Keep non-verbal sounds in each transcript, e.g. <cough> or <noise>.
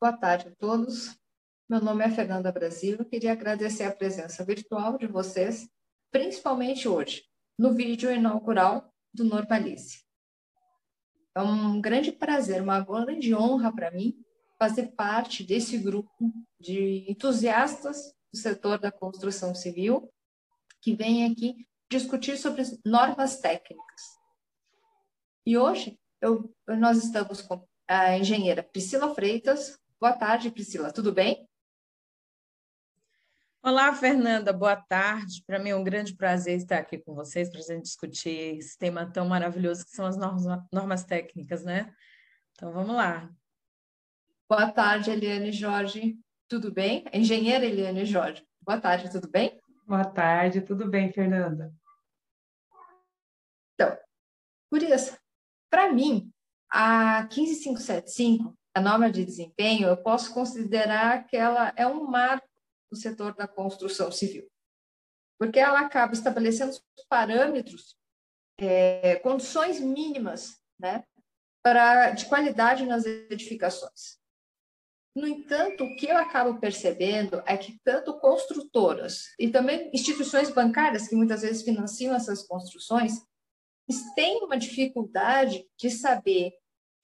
Boa tarde a todos. Meu nome é Fernanda Brasil. Queria agradecer a presença virtual de vocês, principalmente hoje, no vídeo inaugural do Normalize. É um grande prazer, uma grande honra para mim fazer parte desse grupo de entusiastas do setor da construção civil que vem aqui discutir sobre normas técnicas. E hoje eu, nós estamos com a engenheira Priscila Freitas. Boa tarde, Priscila, tudo bem? Olá, Fernanda, boa tarde. Para mim é um grande prazer estar aqui com vocês para a gente discutir esse tema tão maravilhoso que são as normas, normas técnicas, né? Então vamos lá. Boa tarde, Eliane Jorge. Tudo bem? Engenheira Eliane Jorge. Boa tarde, tudo bem? Boa tarde, tudo bem, Fernanda? Então, curiosa, para mim, a 15575, a norma de desempenho, eu posso considerar que ela é um marco do setor da construção civil, porque ela acaba estabelecendo os parâmetros, é, condições mínimas, né, para, de qualidade nas edificações. No entanto, o que eu acabo percebendo é que tanto construtoras e também instituições bancárias que muitas vezes financiam essas construções têm uma dificuldade de saber,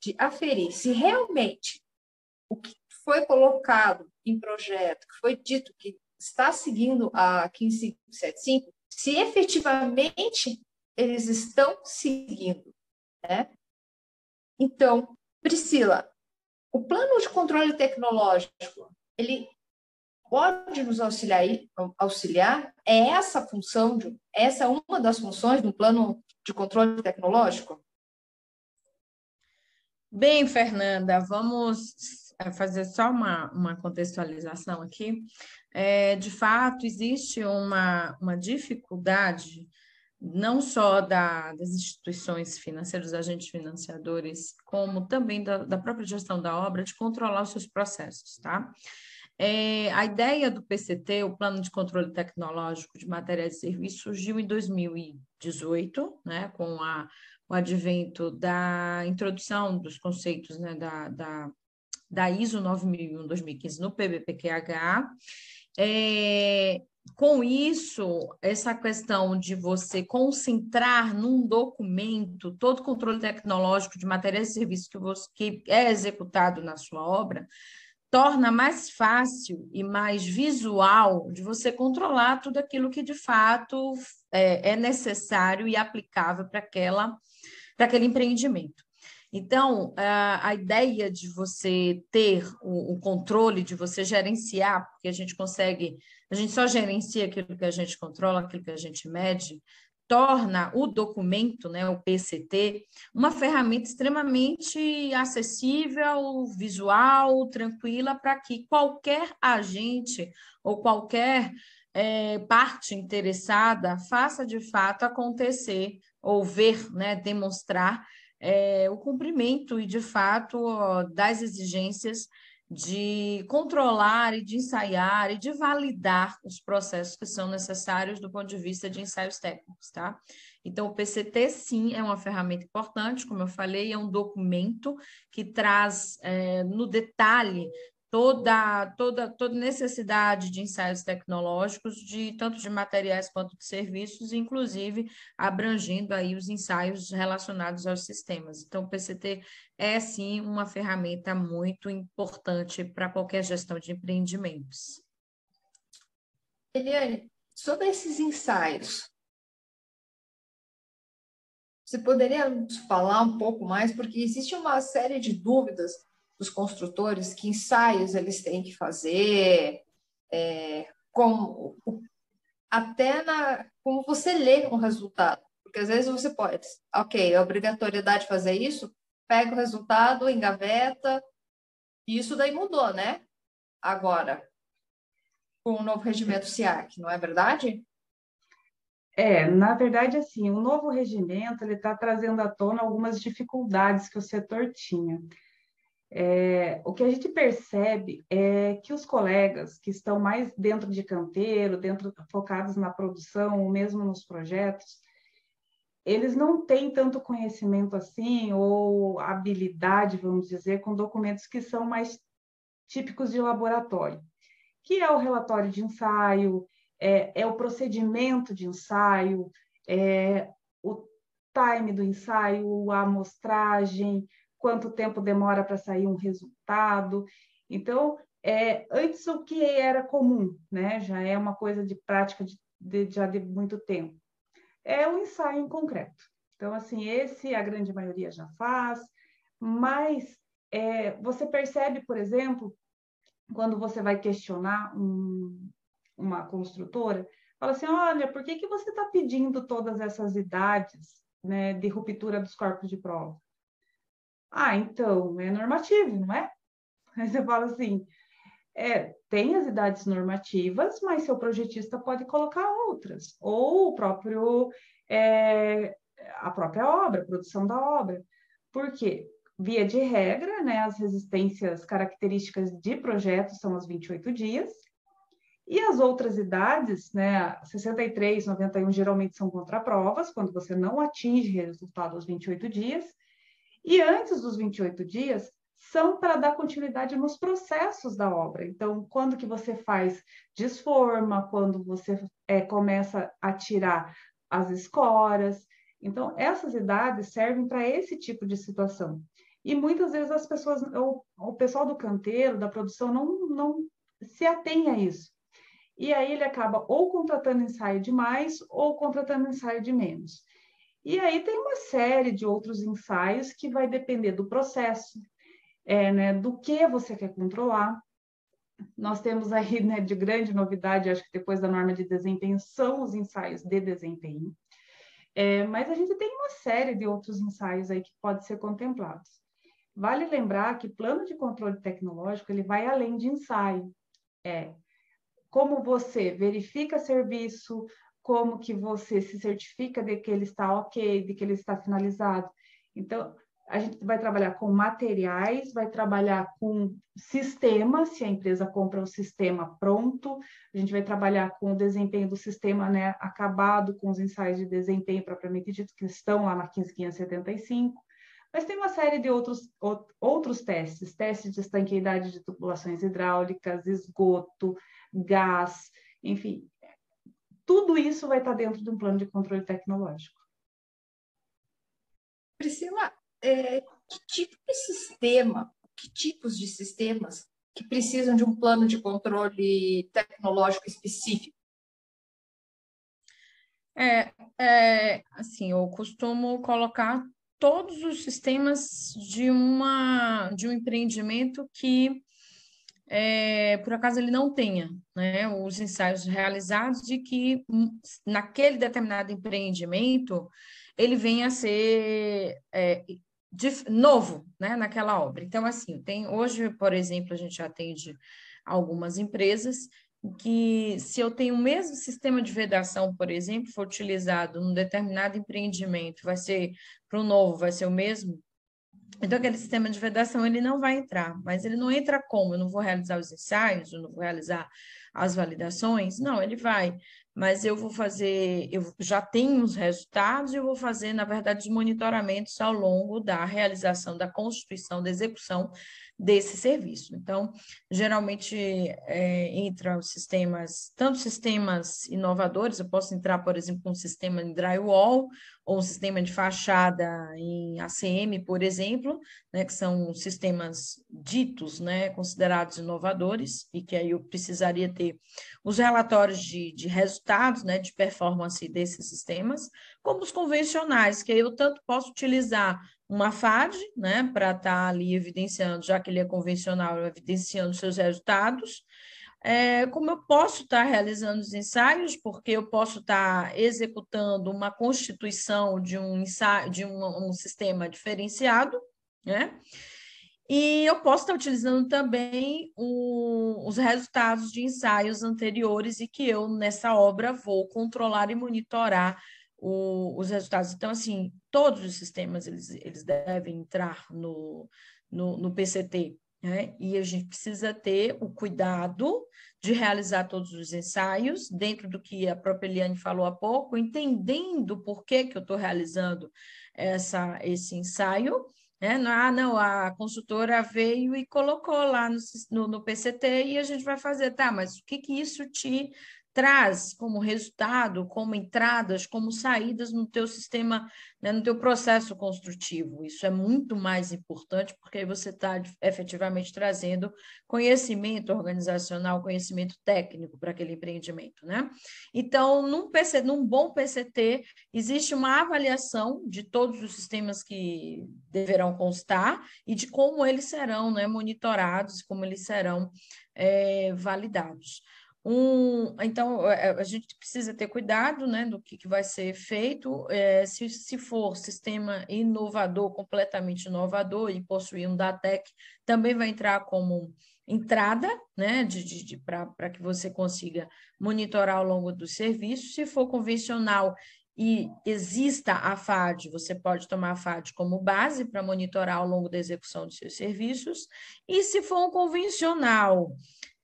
de aferir se realmente o que foi colocado em projeto, que foi dito que está seguindo a 15575, se efetivamente eles estão seguindo, né? Então, Priscila, o plano de controle tecnológico, ele pode nos auxiliar, auxiliar? É essa função, de, essa é uma das funções do plano de controle tecnológico? Bem, Fernanda, vamos é, fazer só uma, uma contextualização aqui. É, de fato, existe uma, uma dificuldade não só da, das instituições financeiras, dos agentes financiadores, como também da, da, própria gestão da obra, de controlar os seus processos, tá? É, a ideia do PCT, o Plano de Controle Tecnológico de Materiais e Serviços, surgiu em 2018, né, com a, o advento da introdução dos conceitos né, da, da, da ISO 9001-2015 no PBPQH, é, com isso, essa questão de você concentrar num documento todo o controle tecnológico de materiais e serviços que, você, que é executado na sua obra, torna mais fácil e mais visual de você controlar tudo aquilo que de fato é, é necessário e aplicável para aquela para aquele empreendimento. Então, a, ideia de você ter o, controle, de você gerenciar, porque a gente consegue, a gente só gerencia aquilo que a gente controla, aquilo que a gente mede, torna o documento, né, o PCT, uma ferramenta extremamente acessível, visual, tranquila, para que qualquer agente ou qualquer é, parte interessada faça de fato acontecer ou ver, né, demonstrar é, o cumprimento e, de fato, das exigências de controlar e de ensaiar e de validar os processos que são necessários do ponto de vista de ensaios técnicos, tá? Então, o PCT, sim, é uma ferramenta importante, como eu falei, é um documento que traz é, no detalhe toda, toda, toda necessidade de ensaios tecnológicos, de tanto de materiais quanto de serviços, inclusive abrangendo aí os ensaios relacionados aos sistemas. Então, o PCT é sim uma ferramenta muito importante para qualquer gestão de empreendimentos. Eliane, sobre esses ensaios, você poderia falar um pouco mais, porque existe uma série de dúvidas dos construtores, que ensaios eles têm que fazer, é, como, até na, como você lê um resultado. Porque às vezes você pode, ok, a obrigatoriedade de fazer isso, pega o resultado, engaveta, e isso daí mudou, né? Agora, com o novo regimento SIAC, não é verdade? É, na verdade, assim, o novo regimento ele está trazendo à tona algumas dificuldades que o setor tinha. É, o que a gente percebe é que os colegas que estão mais dentro de canteiro, dentro focados na produção, ou mesmo nos projetos, eles não têm tanto conhecimento assim ou habilidade, vamos dizer, com documentos que são mais típicos de laboratório, que é o relatório de ensaio, é, é o procedimento de ensaio, é o time do ensaio, a amostragem, quanto tempo demora para sair um resultado. Então, é, antes o que era comum, né? Já é uma coisa de prática de, de, já de muito tempo. É o ensaio em concreto. Então, assim, esse a grande maioria já faz, mas é, você percebe, por exemplo, quando você vai questionar um, uma construtora, fala assim, olha, por que, que você está pedindo todas essas idades né, de ruptura dos corpos de prova? Ah, então, é normativo, não é? <laughs> Aí você fala assim, é, tem as idades normativas, mas seu projetista pode colocar outras, ou o próprio é, a própria obra, a produção da obra. Por quê? Via de regra, né, as resistências características de projeto são os 28 dias, e as outras idades, né, 63, 91, geralmente são contraprovas, quando você não atinge resultado aos 28 dias, e antes dos 28 dias, são para dar continuidade nos processos da obra. Então, quando que você faz desforma, quando você é, começa a tirar as escoras, então, essas idades servem para esse tipo de situação. E muitas vezes as pessoas, o, o pessoal do canteiro, da produção, não, não se atém a isso. E aí ele acaba ou contratando ensaio de mais ou contratando ensaio de menos. E aí tem uma série de outros ensaios que vai depender do processo, é, né, do que você quer controlar. Nós temos aí <laughs> né, de grande novidade, acho que depois da norma de desempenho, são os ensaios de desempenho. É, mas a gente tem uma série de outros ensaios aí que pode ser contemplados. Vale lembrar que plano de controle tecnológico ele vai além de ensaio. É como você verifica serviço, como que você se certifica de que ele está ok, de que ele está finalizado. Então, a gente vai trabalhar com materiais, vai trabalhar com sistemas, se a empresa compra o sistema pronto, a gente vai trabalhar com o desempenho do sistema né, acabado, com os ensaios de desempenho propriamente dito, que estão lá na 15575, mas tem uma série de outros, outros testes, testes de estanqueidade de tubulações hidráulicas, esgoto, gás, enfim, tudo isso vai estar dentro de um plano de controle tecnológico. Priscila, é, que tipo de sistema, que tipos de sistemas que precisam de um plano de controle tecnológico específico? É, é, assim, eu costumo colocar todos os sistemas de uma de um empreendimento que é, por acaso ele não tenha né, os ensaios realizados de que hum, naquele determinado empreendimento ele venha a ser é, de, novo né, naquela obra. Então, assim, tem hoje, por exemplo, a gente atende algumas empresas que se eu tenho o mesmo sistema de vedação, por exemplo, for utilizado num determinado empreendimento, vai ser para o novo, vai ser o mesmo. Então, aquele sistema de vedação ele não vai entrar, mas ele não entra como? Eu não vou realizar os ensaios, eu não vou realizar as validações? Não, ele vai mas eu vou fazer, eu já tenho os resultados e eu vou fazer, na verdade, os monitoramentos ao longo da realização da constituição, da execução desse serviço. Então, geralmente é, entra os sistemas, tanto sistemas inovadores, eu posso entrar, por exemplo, com um sistema em drywall ou um sistema de fachada em ACM, por exemplo, né, que são sistemas ditos, né, considerados inovadores, e que aí eu precisaria ter os relatórios de, de resultados, né, de performance desses sistemas, como os convencionais, que aí eu tanto posso utilizar uma FAD, né, para estar tá ali evidenciando, já que ele é convencional, evidenciando seus resultados, é, como eu posso estar tá realizando os ensaios, porque eu posso estar tá executando uma constituição de um ensaio, de um, um sistema diferenciado, né? E eu posso estar utilizando também o, os resultados de ensaios anteriores e que eu, nessa obra, vou controlar e monitorar o, os resultados. Então, assim, todos os sistemas eles, eles devem entrar no, no, no PCT, né? E a gente precisa ter o cuidado de realizar todos os ensaios, dentro do que a própria Eliane falou há pouco, entendendo por que, que eu estou realizando essa, esse ensaio, É, ah, não, a consultora veio e colocou lá no, no, no, PCT e a gente vai fazer, tá, mas o que, que isso te traz como resultado, como entradas, como saídas no teu sistema, né, no teu processo construtivo. Isso é muito mais importante porque aí você está efetivamente trazendo conhecimento organizacional, conhecimento técnico para aquele empreendimento, né? Então, num, PC, num bom PCT, existe uma avaliação de todos os sistemas que deverão constar e de como eles serão né, monitorados, como eles serão é, validados. Um, então, é, a gente precisa ter cuidado né, do que, que vai ser feito. É, se, se for sistema inovador, completamente inovador, e possuir um DATEC, também vai entrar como entrada né, de, de, de para que você consiga monitorar ao longo do serviço. Se for convencional e exista a FAD, você pode tomar a FAD como base para monitorar ao longo da execução dos seus serviços. E se for um convencional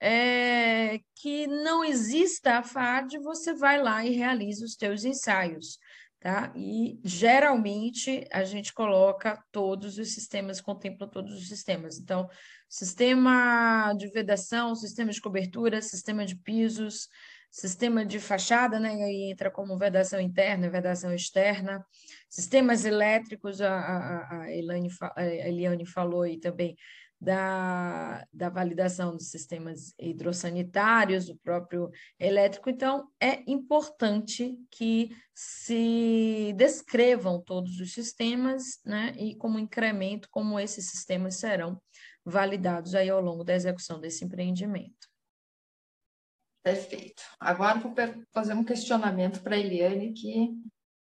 é, que não exista a FAD, você vai lá e realiza os teus ensaios. Tá? E geralmente a gente coloca todos os sistemas, contempla todos os sistemas. Então, sistema de vedação, sistema de cobertura, sistema de pisos, sistema de fachada, né? Aí entra como vedação interna, vedação externa, sistemas elétricos, a, a, a, Elane, a Eliane falou aí também da, da validação dos sistemas hidrossanitários, do próprio elétrico. Então, é importante que se descrevam todos os sistemas, né, e como incremento, como esses sistemas serão validados aí ao longo da execução desse empreendimento. Perfeito. Agora vou fazer um questionamento para a Eliane, que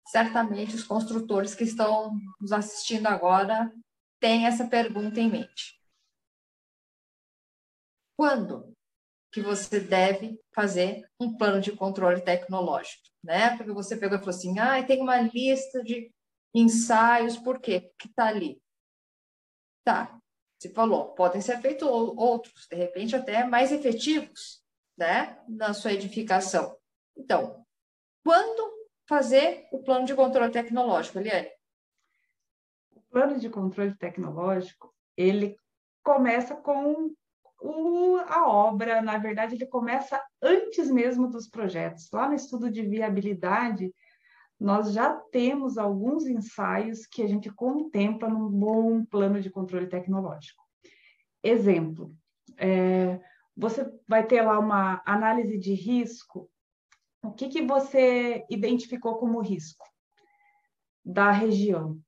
certamente os construtores que estão nos assistindo agora têm essa pergunta em mente quando que você deve fazer um plano de controle tecnológico, né? Porque você pegou e falou assim, ah, tem uma lista de ensaios, por quê? Que está ali. Tá, você falou, podem ser feitos outros, de repente até mais efetivos, né? Na sua edificação. Então, quando fazer o plano de controle tecnológico, Eliane? O plano de controle tecnológico, ele começa com o, a obra, na verdade, ele começa antes mesmo dos projetos. Lá no estudo de viabilidade, nós já temos alguns ensaios que a gente contempla num bom plano de controle tecnológico. Exemplo, é, você vai ter lá uma análise de risco. O que, que você identificou como risco da região?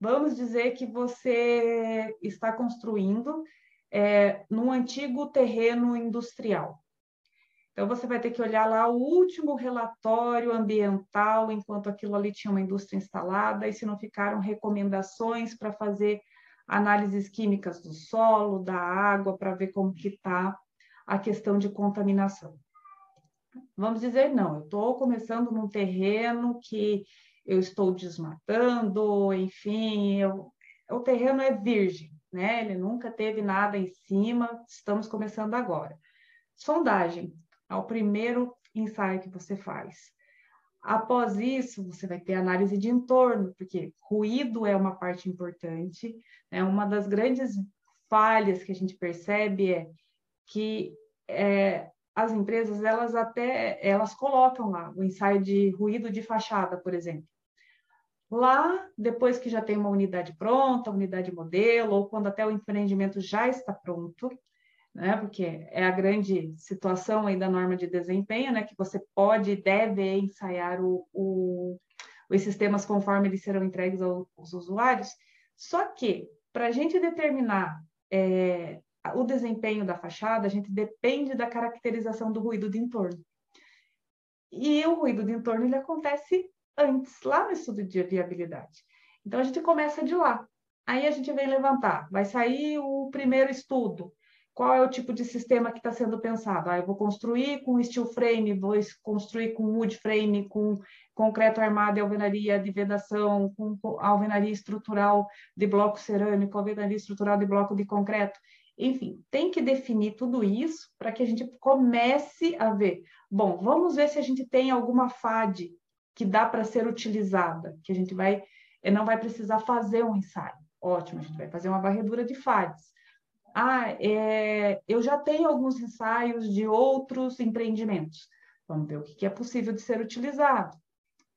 Vamos dizer que você está construindo é, num antigo terreno industrial. Então, você vai ter que olhar lá o último relatório ambiental, enquanto aquilo ali tinha uma indústria instalada, e se não ficaram recomendações para fazer análises químicas do solo, da água, para ver como que está a questão de contaminação. Vamos dizer, não, eu estou começando num terreno que eu estou desmatando, enfim, eu, o terreno é virgem né? Ele nunca teve nada em cima, estamos começando agora. Sondagem, é o primeiro ensaio que você faz. Após isso, você vai ter análise de entorno, porque ruído é uma parte importante. Né? Uma das grandes falhas que a gente percebe é que é, as empresas elas até elas colocam lá o ensaio de ruído de fachada, por exemplo. Lá, depois que já tem uma unidade pronta, unidade modelo, ou quando até o empreendimento já está pronto, né? Porque é a grande situação aí da norma de desempenho, né? Que você pode e deve ensaiar o, o, os sistemas conforme eles serão entregues aos usuários. Só que, para a gente determinar é, o desempenho da fachada, a gente depende da caracterização do ruído de entorno. E o ruído de entorno ele acontece antes, lá no estudo de viabilidade. Então, a gente começa de lá. Aí a gente vem levantar, vai sair o primeiro estudo. Qual é o tipo de sistema que está sendo pensado? Ah, eu vou construir com steel frame, vou construir com wood frame, com concreto armado e alvenaria de vedação, com alvenaria estrutural de bloco cerâmico, alvenaria estrutural de bloco de concreto. Enfim, tem que definir tudo isso para que a gente comece a ver. Bom, vamos ver se a gente tem alguma FAD que dá para ser utilizada, que a gente vai eh, não vai precisar fazer um ensaio. Ótimo, a gente vai fazer uma varredura de FADs. Ah, é, eu já tenho alguns ensaios de outros empreendimentos. Vamos ver o que é possível de ser utilizado.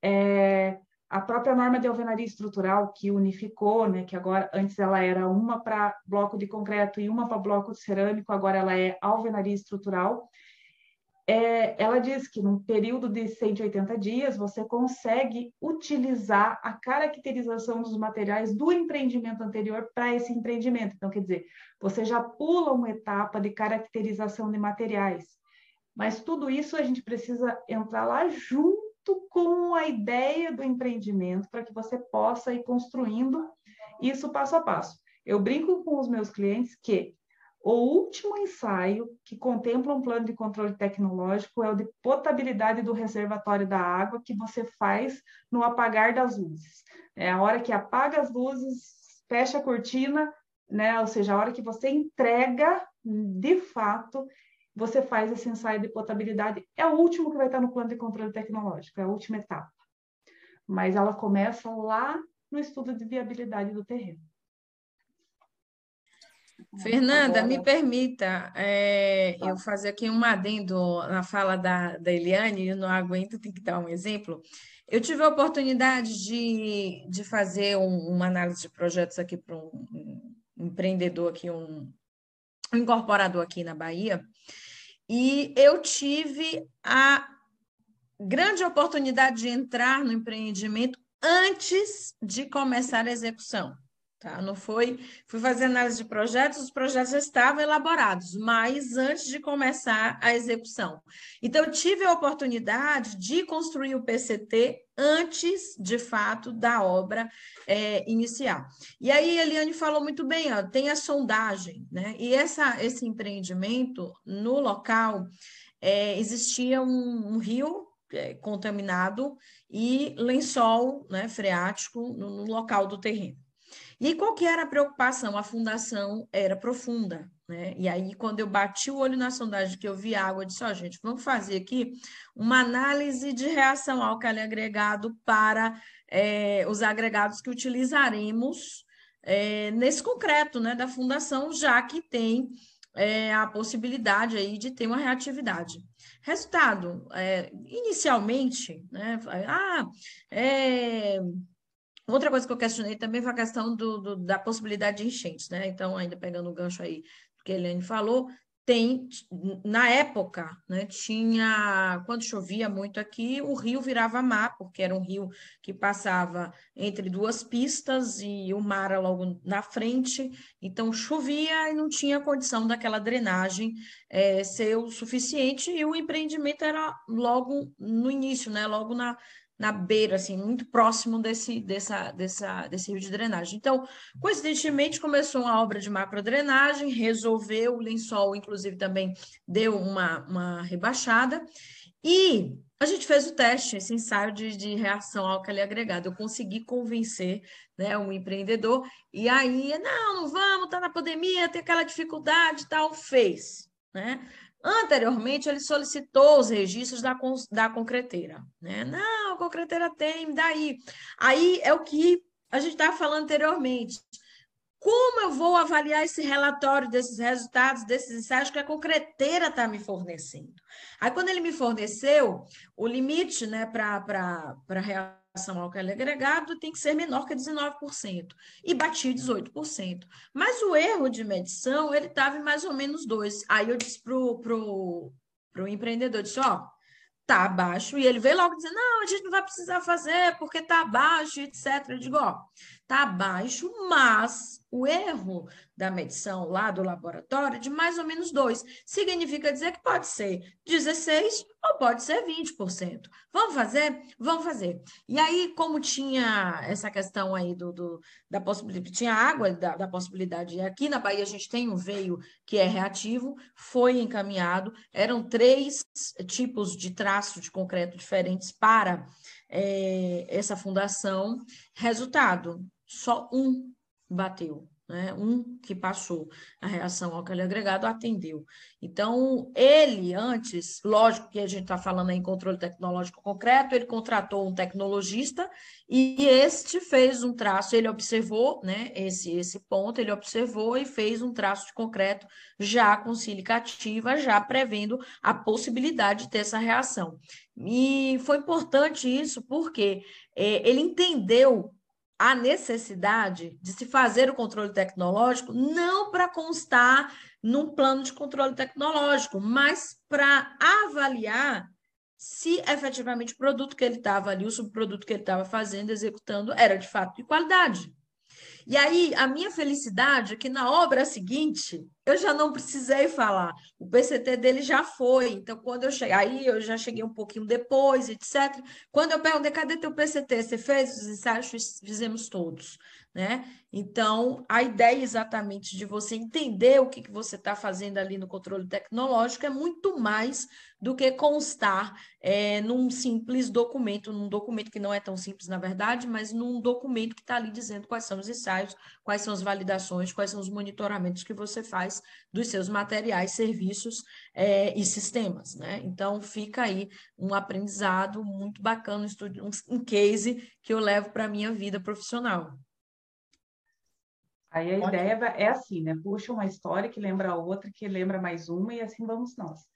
É, a própria norma de alvenaria estrutural que unificou, né, que agora antes ela era uma para bloco de concreto e uma para bloco de cerâmico, agora ela é alvenaria estrutural. É, ela diz que num período de 180 dias você consegue utilizar a caracterização dos materiais do empreendimento anterior para esse empreendimento. Então, quer dizer, você já pula uma etapa de caracterização de materiais. Mas tudo isso a gente precisa entrar lá junto com a ideia do empreendimento para que você possa ir construindo isso passo a passo. Eu brinco com os meus clientes que o último ensaio que contempla um plano de controle tecnológico é o de potabilidade do reservatório da água que você faz no apagar das luzes. É a hora que apaga as luzes, fecha a cortina, né? Ou seja, a hora que você entrega de fato você faz esse ensaio de potabilidade. É o último que vai estar no plano de controle tecnológico, é a última etapa. Mas ela começa lá no estudo de viabilidade do terreno. Fernanda, Agora... me permita é, eu fazer aqui um adendo na fala da, da Eliane, eu não aguento, tem que dar um exemplo. Eu tive a oportunidade de, de fazer um, uma análise de projetos aqui para um, um empreendedor aqui, um, um incorporador aqui na Bahia, e eu tive a grande oportunidade de entrar no empreendimento antes de começar a execução. Tá? Não foi, fui fazer análise de projetos, os projetos já estavam elaborados, mas antes de começar a execução. Então, tive a oportunidade de construir o PCT antes, de fato, da obra é, iniciar. E aí, Eliane falou muito bem, ó, tem a sondagem, né? E essa, esse empreendimento, no local, é, existia um, um rio é, contaminado e lençol né, freático no, no local do terreno. E qual que era a preocupação? A fundação era profunda, né? E aí, quando eu bati o olho na sondagem, que eu vi água, eu disse, ó, oh, gente, vamos fazer aqui uma análise de reação álcali agregado para é, os agregados que utilizaremos é, nesse concreto, né, da fundação, já que tem é, a possibilidade aí de ter uma reatividade. Resultado, é, inicialmente, né, ah, é, Outra coisa que eu questionei também foi a questão do, do, da possibilidade de enchentes, né? Então, ainda pegando o gancho aí que a Helene falou, tem, na época, né, tinha, quando chovia muito aqui, o rio virava mar, porque era um rio que passava entre duas pistas e o mar logo na frente, então chovia e não tinha condição daquela drenagem é, ser o suficiente, e o empreendimento era logo no início, né, logo na, na beira, assim, muito próximo desse, dessa, dessa, desse rio de drenagem. Então, coincidentemente, começou uma obra de macrodrenagem, resolveu, o lençol, inclusive, também deu uma, uma rebaixada, e a gente fez o teste, esse ensaio de, de reação álcali agregada. Eu consegui convencer né, um empreendedor, e aí, não, não vamos, tá na pandemia, tem aquela dificuldade tal, fez. Né? Anteriormente, ele solicitou os registros da, da concreteira. Né? Não, a concreteira tem, daí. Aí é o que a gente estava falando anteriormente. Como eu vou avaliar esse relatório desses resultados, desses ensaios que a concreteira está me fornecendo? Aí, quando ele me forneceu, o limite né, para a relação ao álcool agregado tem que ser menor que 19%, e bati 18%. Mas o erro de medição, ele estava em mais ou menos 2%. Aí eu disse para o pro, pro empreendedor, disse, ó, tá abaixo, e ele veio logo dizer, não, a gente não vai precisar fazer porque tá abaixo, etc. Eu digo, ó, tá abaixo, mas o erro da medição lá do laboratório é de mais ou menos 2. Significa dizer que pode ser 16 ou pode ser 20%. Vamos fazer? Vamos fazer. E aí, como tinha essa questão aí do, do da possibilidade, tinha água da, da possibilidade, aqui na Bahia a gente tem um veio que é reativo, foi encaminhado, eram três tipos de traço de concreto diferentes para é, essa fundação. Resultado, só um bateu. né? Um que passou a reação ao calor agregado atendeu. Então, ele antes, lógico que a gente está falando em controle tecnológico concreto, ele contratou um tecnologista e este fez um traço, ele observou né, esse, esse ponto, ele observou e fez um traço de concreto já com sílica ativa, já prevendo a possibilidade de ter essa reação. E foi importante isso porque é, ele entendeu a necessidade de se fazer o controle tecnológico não para constar num plano de controle tecnológico, mas para avaliar se efetivamente o produto que ele estava ali, o subproduto que ele estava fazendo, executando, era de fato de qualidade. E aí, a minha felicidade é que na obra seguinte, eu já não precisei falar. O PCT dele já foi. Então, quando eu cheguei, aí eu já cheguei um pouquinho depois, etc. Quando eu perguntei, cadê teu PCT? Você fez os ensaios? Fizemos todos né? Então, a ideia exatamente de você entender o que, que você está fazendo ali no controle tecnológico é muito mais do que constar é, num simples documento, num documento que não é tão simples, na verdade, mas num documento que está ali dizendo quais são os ensaios, quais são as validações, quais são os monitoramentos que você faz dos seus materiais, serviços é, e sistemas, né? Então, fica aí um aprendizado muito bacana, um, um case que eu levo para a minha vida profissional. Aí a Ótimo. ideia é assim, né? Puxa uma história que lembra outra, que lembra mais uma, e assim vamos nós.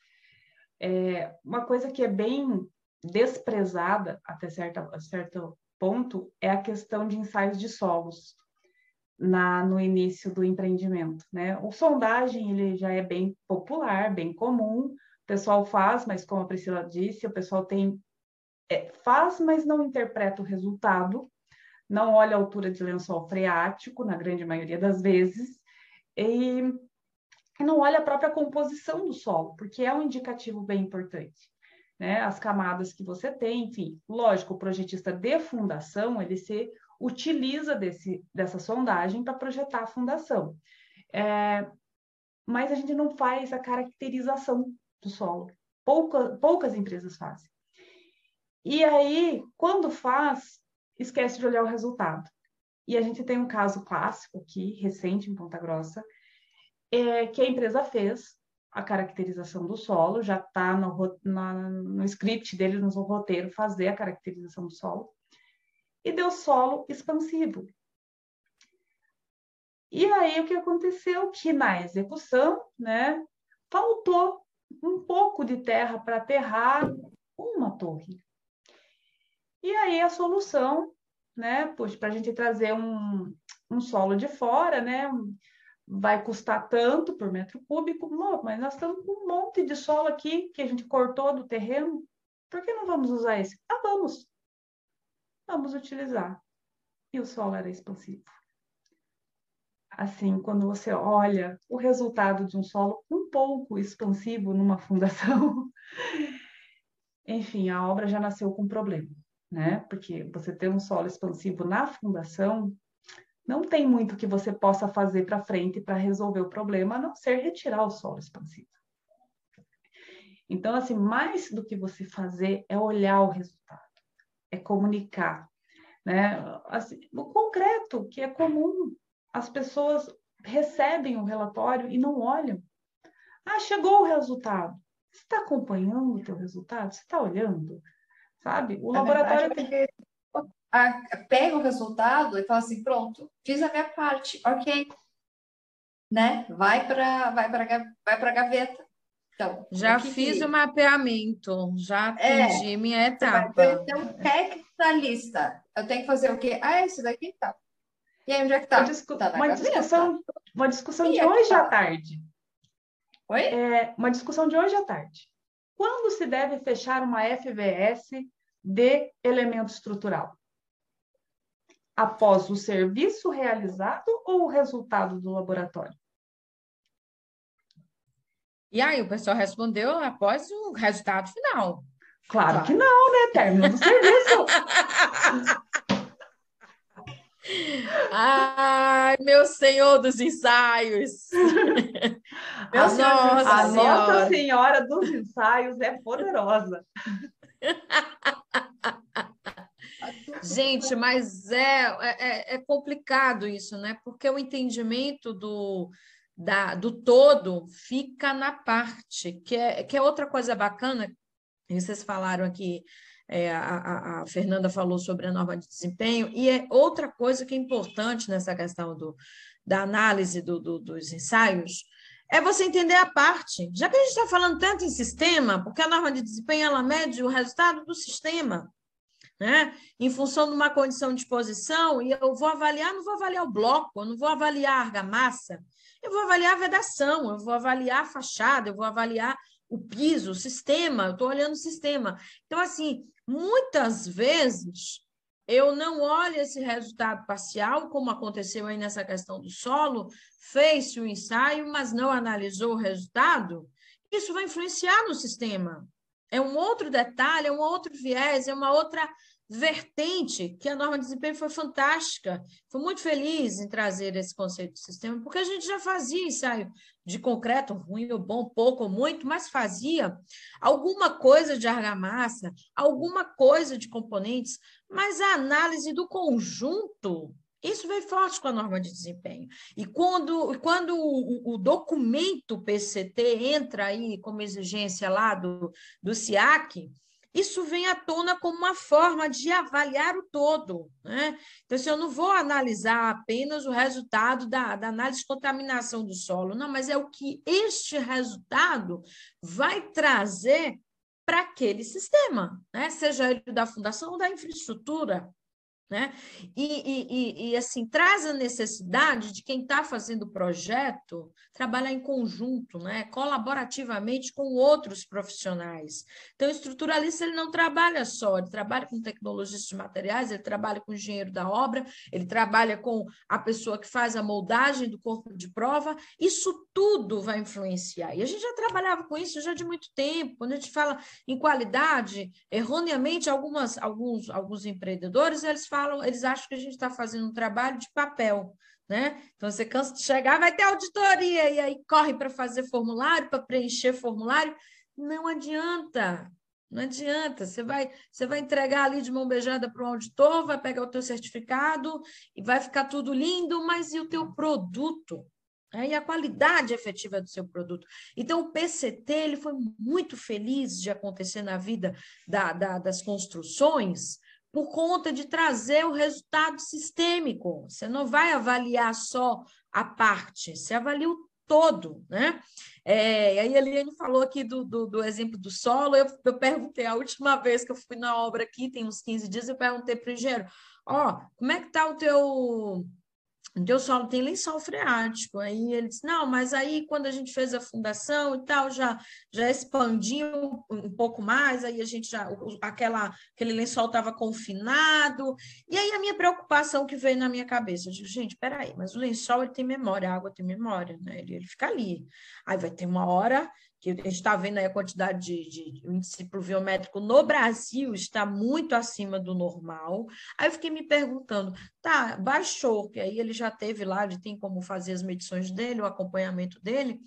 É, uma coisa que é bem desprezada até certa, certo ponto é a questão de ensaios de solos na, no início do empreendimento, né? O sondagem ele já é bem popular, bem comum, o pessoal faz, mas como a Priscila disse, o pessoal tem é, faz, mas não interpreta o resultado, não olha a altura de lençol freático, na grande maioria das vezes, e não olha a própria composição do solo, porque é um indicativo bem importante. Né? As camadas que você tem, enfim, lógico, o projetista de fundação, ele se utiliza desse, dessa sondagem para projetar a fundação. É, mas a gente não faz a caracterização do solo. Pouca, poucas empresas fazem. E aí, quando faz, esquece de olhar o resultado. E a gente tem um caso clássico aqui, recente, em Ponta Grossa, é, que a empresa fez a caracterização do solo, já está no, no script dele, no roteiro, fazer a caracterização do solo, e deu solo expansivo. E aí o que aconteceu? Que na execução, né, faltou um pouco de terra para aterrar uma torre. E aí a solução, né, para a gente trazer um, um solo de fora, né, vai custar tanto por metro cúbico, mas nós estamos com um monte de solo aqui que a gente cortou do terreno, por que não vamos usar esse? Ah, vamos. Vamos utilizar. E o solo era expansivo. Assim, quando você olha o resultado de um solo um pouco expansivo numa <laughs> fundação, enfim, a obra já nasceu com problema né? Porque você ter um solo expansivo na fundação, não tem muito que você possa fazer para frente para resolver o problema, a não ser retirar o solo expansivo. Então, assim, mais do que você fazer é olhar o resultado, é comunicar, né? Assim, o concreto, que é comum, as pessoas recebem o relatório e não olham. Ah, chegou o resultado. Você está acompanhando o teu resultado? Você está olhando? Sabe? O laboratório verdade, é pega o resultado e fala assim, pronto, fiz a minha parte, ok, né? Vai para vai para vai para gaveta. Então, já fiz que... o mapeamento, já é, atingi é, minha etapa. Então, técnico na lista. Eu tenho que fazer o quê? Ah, esse daqui tá. E aí, onde é que tá? Uma, discu tá uma discussão, uma discussão de é hoje tá? à tarde. Oi? É, uma discussão de hoje à tarde. Quando se deve fechar uma FVS de elemento estrutural? Após o serviço realizado ou o resultado do laboratório? E aí, o pessoal respondeu após o resultado final. Claro, claro. que não, né? Término do serviço. <laughs> Ai, meu Senhor dos ensaios! <laughs> Meu a, nossa, a Nossa Senhora dos Ensaios é poderosa. <laughs> Gente, mas é, é, é complicado isso, né? Porque o entendimento do, da, do todo fica na parte, que é, que é outra coisa bacana, vocês falaram aqui, é, a, a, Fernanda falou sobre a norma de desempenho, e é outra coisa que é importante nessa questão do, da análise do, do, dos ensaios, é você entender a parte. Já que a gente está falando tanto em sistema, porque a norma de desempenho ela mede o resultado do sistema, né? Em função de uma condição de exposição, e eu vou avaliar, não vou avaliar o bloco, não vou avaliar a argamassa, eu vou avaliar a vedação, eu vou avaliar a fachada, eu vou avaliar o piso, o sistema, eu estou olhando o sistema. Então, assim, muitas vezes eu não olho esse resultado parcial, como aconteceu aí nessa questão do solo, fez-se o ensaio, mas não analisou o resultado, isso vai influenciar no sistema. É um outro detalhe, é um outro viés, é uma outra vertente que a norma de desempenho foi fantástica. Foi muito feliz em trazer esse conceito de sistema, porque a gente já fazia ensaio de concreto, ruim ou bom, pouco ou muito, mas fazia alguma coisa de argamassa, alguma coisa de componentes, mas a análise do conjunto isso vem forte com a norma de desempenho. E quando, quando o, o, documento PCT entra aí como exigência lá do, do SIAC, isso vem à tona como uma forma de avaliar o todo. Né? Então, assim, eu não vou analisar apenas o resultado da, da análise de contaminação do solo, não, mas é o que este resultado vai trazer para aquele sistema, né? seja ele da fundação ou da infraestrutura. Né? E, e, e, assim, traz a necessidade de quem está fazendo o projeto trabalhar em conjunto, né? colaborativamente com outros profissionais. Então, o estruturalista ele não trabalha só, ele trabalha com tecnologistas de materiais, ele trabalha com o engenheiro da obra, ele trabalha com a pessoa que faz a moldagem do corpo de prova, isso tudo vai influenciar. E a gente já trabalhava com isso já de muito tempo. Quando a gente fala em qualidade, erroneamente, algumas, alguns, alguns empreendedores eles falam falam, eles acham que a gente está fazendo um trabalho de papel, né? Então você cansa de chegar, vai ter auditoria, e aí corre para fazer formulário, para preencher formulário. Não adianta, não adianta. Você vai, você vai entregar ali de mão beijada para o auditor, vai pegar o teu certificado e vai ficar tudo lindo, mas e o teu produto? É, e a qualidade efetiva do seu produto. Então, o PCT ele foi muito feliz de acontecer na vida da, da, das construções, por conta de trazer o resultado sistêmico. Você não vai avaliar só a parte, você avalia o todo, né? É, e aí a Eliane falou aqui do, do, do exemplo do solo, eu, eu, perguntei, a última vez que eu fui na obra aqui, tem uns 15 dias, eu perguntei para o engenheiro, ó, oh, como é que está o teu Deus solo tem lençol freático. Aí ele disse: não, mas aí quando a gente fez a fundação e tal, já, já expandiu um pouco mais, aí a gente já, aquela, aquele lençol estava confinado. E aí a minha preocupação que veio na minha cabeça, eu digo, gente, peraí, mas o lençol ele tem memória, a água tem memória, né? Ele, ele fica ali. Aí vai ter uma hora que a gente está vendo aí a quantidade de, de, índice pluviométrico no Brasil está muito acima do normal. Aí eu fiquei me perguntando, tá, baixou, que aí ele já teve lá, ele tem como fazer as medições dele, o acompanhamento dele,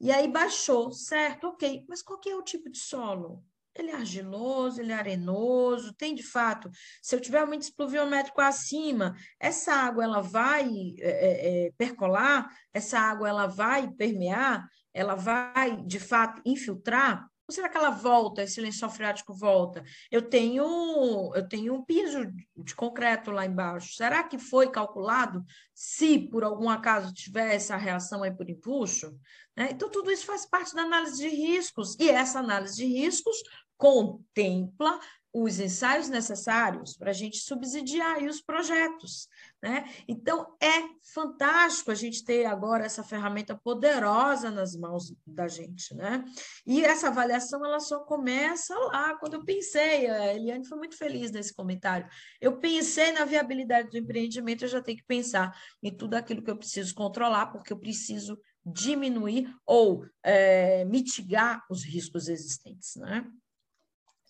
e aí baixou, certo, ok, mas qual que é o tipo de solo? Ele é argiloso, ele é arenoso, tem de fato. Se eu tiver um índice pluviométrico acima, essa água ela vai é, é, percolar, essa água ela vai permear, ela vai, de fato, infiltrar? Ou será que ela volta, esse lençol freático volta? Eu tenho, eu tenho um piso de concreto lá embaixo. Será que foi calculado se, por algum acaso, tiver essa reação aí por impulso? Né? Então, tudo isso faz parte da análise de riscos. E essa análise de riscos contempla os ensaios necessários para a gente subsidiar os projetos. Né? Então, é fantástico a gente ter agora essa ferramenta poderosa nas mãos da gente. Né? E essa avaliação ela só começa lá, quando eu pensei, a Eliane foi muito feliz nesse comentário, eu pensei na viabilidade do empreendimento, eu já tenho que pensar em tudo aquilo que eu preciso controlar, porque eu preciso diminuir ou é, mitigar os riscos existentes. Né?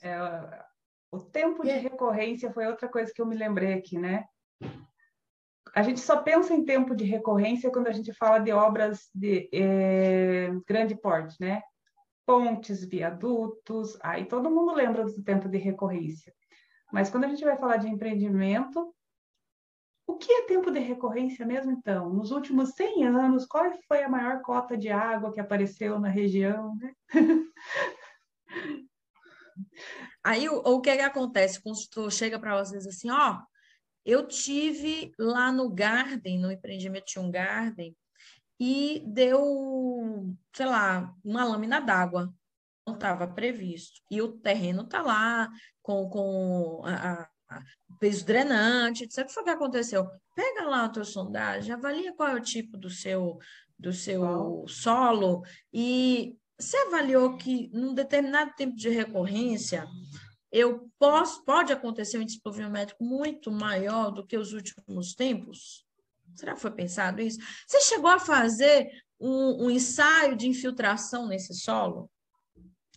É, o tempo de é. recorrência foi outra coisa que eu me lembrei aqui, né? A gente só pensa em tempo de recorrência quando a gente fala de obras de é, grande porte, né? Pontes, viadutos, aí todo mundo lembra do tempo de recorrência. Mas quando a gente vai falar de empreendimento, o que é tempo de recorrência mesmo, então? Nos últimos 100 anos, qual foi a maior cota de água que apareceu na região? Né? <laughs> Aí, o, o que, é que acontece? O consultor chega para vocês assim, ó, eu tive lá no Garden, no empreendimento de um Garden, e deu, sei lá, uma lâmina d'água. Não estava previsto. E o terreno está lá, com, com a, a, peso drenante, etc. O que aconteceu? Pega lá a tua sondagem, avalia qual é o tipo do seu, do seu solo e você avaliou que num determinado tempo de recorrência eu posso, pode acontecer um pluviométrico muito maior do que os últimos tempos? Será que foi pensado isso? Você chegou a fazer um, um ensaio de infiltração nesse solo?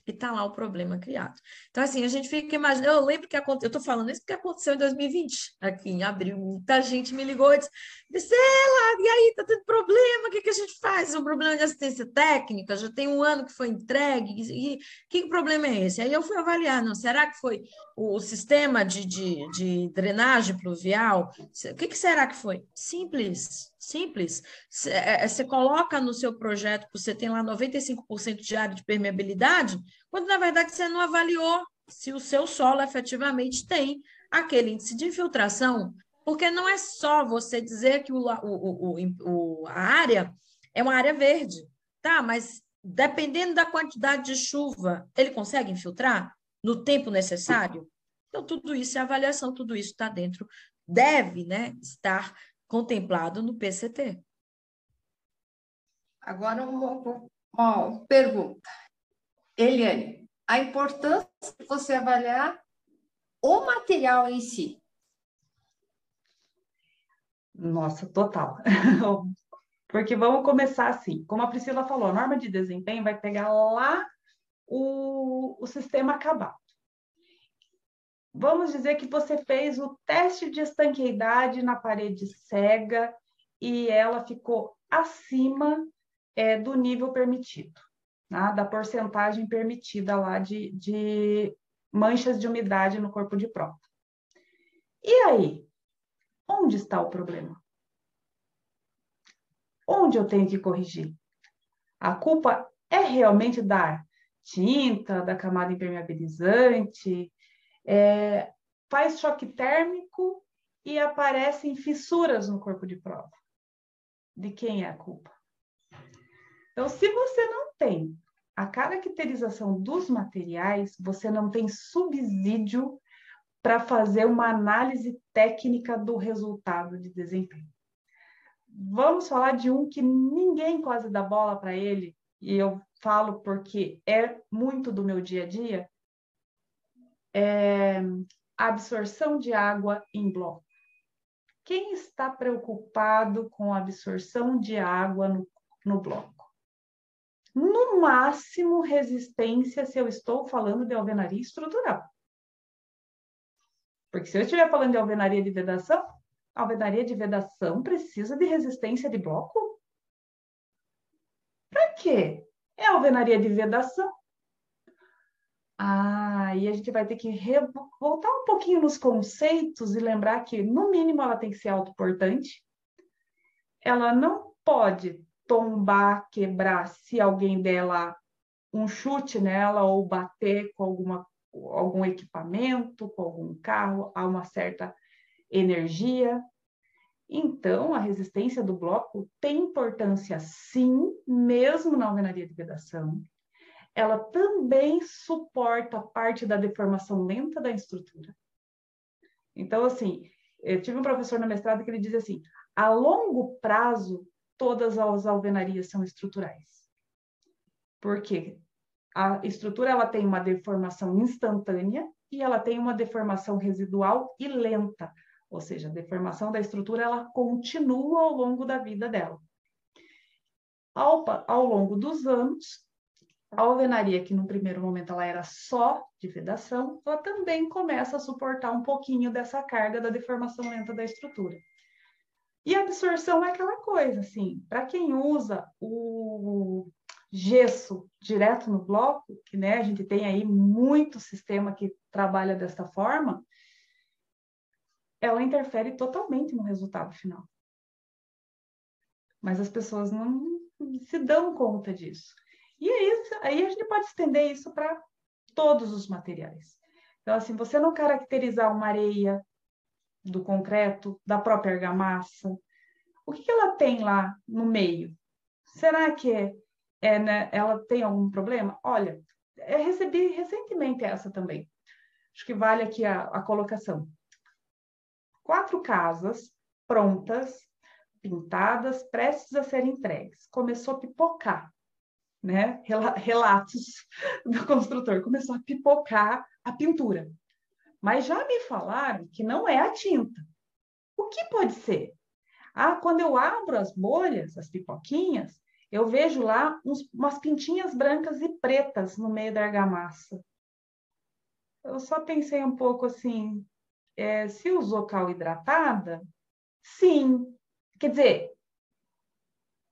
e está lá o problema criado. Então, assim, a gente fica imaginando. Eu lembro que aconteceu, eu estou falando isso porque aconteceu em 2020, aqui em abril. Muita gente me ligou e disse: lá, e aí, está tendo problema, o que, que a gente faz? É um problema de assistência técnica, já tem um ano que foi entregue, e que problema é esse? Aí eu fui avaliar, não, será que foi o sistema de, de, de drenagem pluvial? O que, que será que foi? Simples, simples. É, é, você coloca no seu projeto que você tem lá 95% de área de permeabilidade, quando na verdade você não avaliou se o seu solo efetivamente tem aquele índice de infiltração, porque não é só você dizer que o, o, o, o, a área é uma área verde, tá? Mas dependendo da quantidade de chuva, ele consegue infiltrar no tempo necessário? Então, tudo isso é avaliação, tudo isso está dentro, deve né, estar contemplado no PCT. Agora, uma, uma pergunta. Eliane, a importância de você avaliar o material em si. Nossa, total. <laughs> Porque vamos começar assim. Como a Priscila falou, a norma de desempenho vai pegar lá o, o sistema acabado vamos dizer que você fez o teste de estanqueidade na parede cega e ela ficou acima é, do nível permitido, né? da porcentagem permitida lá de, de manchas de umidade no corpo de prova. E aí? Onde está o problema? Onde eu tenho que corrigir? A culpa é realmente da tinta, da camada impermeabilizante, é, faz choque térmico e aparecem fissuras no corpo de prova. De quem é a culpa? Então, se você não tem a caracterização dos materiais, você não tem subsídio para fazer uma análise técnica do resultado de desempenho. Vamos falar de um que ninguém quase dá bola para ele, e eu falo porque é muito do meu dia a dia, é, absorção de água em bloco. Quem está preocupado com a absorção de água no, no bloco? No máximo, resistência se eu estou falando de alvenaria estrutural. Porque se eu estiver falando de alvenaria de vedação, alvenaria de vedação precisa de resistência de bloco? Para quê? É alvenaria de vedação. Ah, e a gente vai ter que voltar um pouquinho nos conceitos e lembrar que, no mínimo, ela tem que ser autoportante. Ela não pode tombar, quebrar, se alguém der lá um chute nela ou bater com alguma, algum equipamento, com algum carro, a uma certa energia. Então, a resistência do bloco tem importância, sim, mesmo na alvenaria de vedação ela também suporta parte da deformação lenta da estrutura. Então, assim, eu tive um professor na mestrado que ele dizia assim: a longo prazo, todas as alvenarias são estruturais. Por quê? A estrutura ela tem uma deformação instantânea e ela tem uma deformação residual e lenta, ou seja, a deformação da estrutura ela continua ao longo da vida dela. Ao, ao longo dos anos, a alvenaria, que no primeiro momento ela era só de vedação, ela também começa a suportar um pouquinho dessa carga da deformação lenta da estrutura. E a absorção é aquela coisa, assim, para quem usa o gesso direto no bloco, que né, a gente tem aí muito sistema que trabalha desta forma, ela interfere totalmente no resultado final. Mas as pessoas não se dão conta disso. E é aí a gente pode estender isso para todos os materiais. Então, assim, você não caracterizar uma areia do concreto, da própria argamassa, o que, que ela tem lá no meio? Será que é, é né, ela tem algum problema? Olha, eu recebi recentemente essa também. Acho que vale aqui a, a colocação. Quatro casas prontas, pintadas, prestes a serem entregues. Começou a pipocar, né? Relatos <laughs> do construtor. Começou a pipocar a pintura. Mas já me falaram que não é a tinta. O que pode ser? Ah, quando eu abro as bolhas, as pipoquinhas, eu vejo lá uns, umas pintinhas brancas e pretas no meio da argamassa. Eu só pensei um pouco assim, é, se usou cal hidratada, sim. Quer dizer,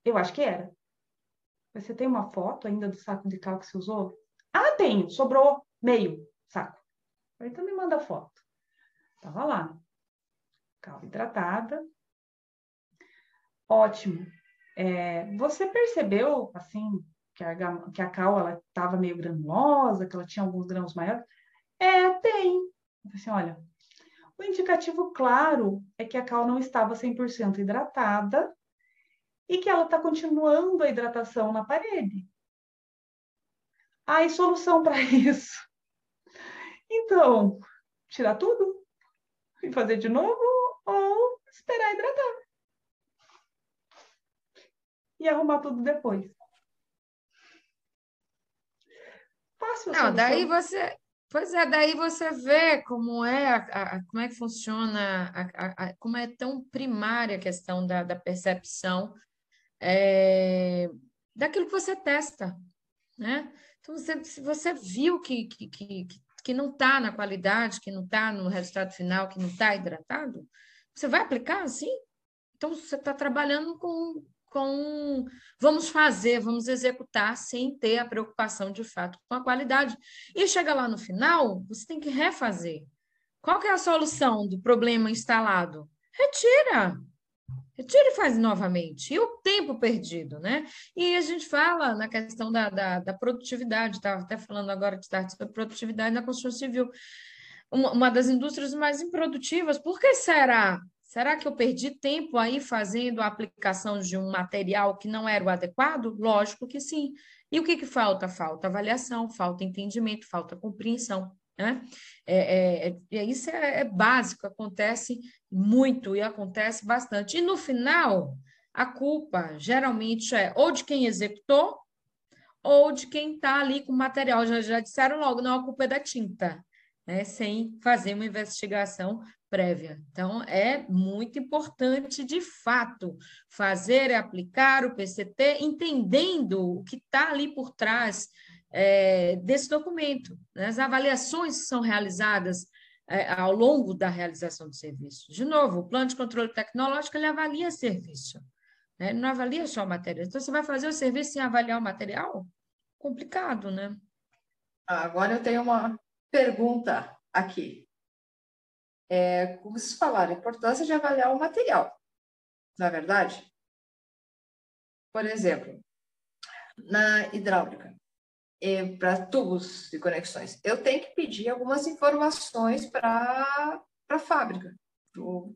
eu acho que era. Você tem uma foto ainda do saco de cal que se usou? Ah, tenho, sobrou meio saco. Então me manda foto. Tava lá. Cal hidratada. Ótimo. É, você percebeu, assim, que a, que a cal ela estava meio granulosa, que ela tinha alguns grãos maiores? É, tem. Assim, olha, o indicativo claro é que a cal não estava 100% hidratada e que ela está continuando a hidratação na parede. Há solução para <laughs> isso. Então, tirar tudo e fazer de novo ou esperar hidratar. E arrumar tudo depois. Fácil. Não, daí você, Pois é, daí você vê como é, a, a, como é que funciona, a, como é tão primária a questão da, da percepção é, daquilo que você testa, né? Então, você, se você viu que, que, que, que não está na qualidade, que não está no resultado final, que não está hidratado, você vai aplicar assim? Então, você está trabalhando com, com vamos fazer, vamos executar sem ter a preocupação de fato com a qualidade. E chega lá no final, você tem que refazer. Qual que é a solução do problema instalado? Retira. Retira e faz novamente. E o tempo perdido, né? E a gente fala na questão da, da, da produtividade, estava até falando agora de tarde sobre produtividade na construção civil. Uma, uma das indústrias mais improdutivas. Por que será? Será que eu perdi tempo aí fazendo a aplicação de um material que não era o adequado? Lógico que sim. E o que, que falta? Falta avaliação, falta entendimento, falta compreensão. Né? É, é, é, isso é, é básico, acontece muito e acontece bastante. E no final, a culpa geralmente é ou de quem executou ou de quem está ali com o material. Já, já disseram logo, não, a culpa é da tinta. Né, sem fazer uma investigação prévia. Então, é muito importante, de fato, fazer e aplicar o PCT, entendendo o que está ali por trás é, desse documento. Né? As avaliações que são realizadas é, ao longo da realização do serviço. De novo, o plano de controle tecnológico ele avalia serviço, né? ele não avalia só o material. Então, você vai fazer o serviço sem avaliar o material? Complicado, né? Agora eu tenho uma pergunta aqui é, como vocês falaram, a importância de avaliar o material, não é verdade? Por exemplo, na hidráulica, para tubos de conexões, eu tenho que pedir algumas informações para a fábrica, não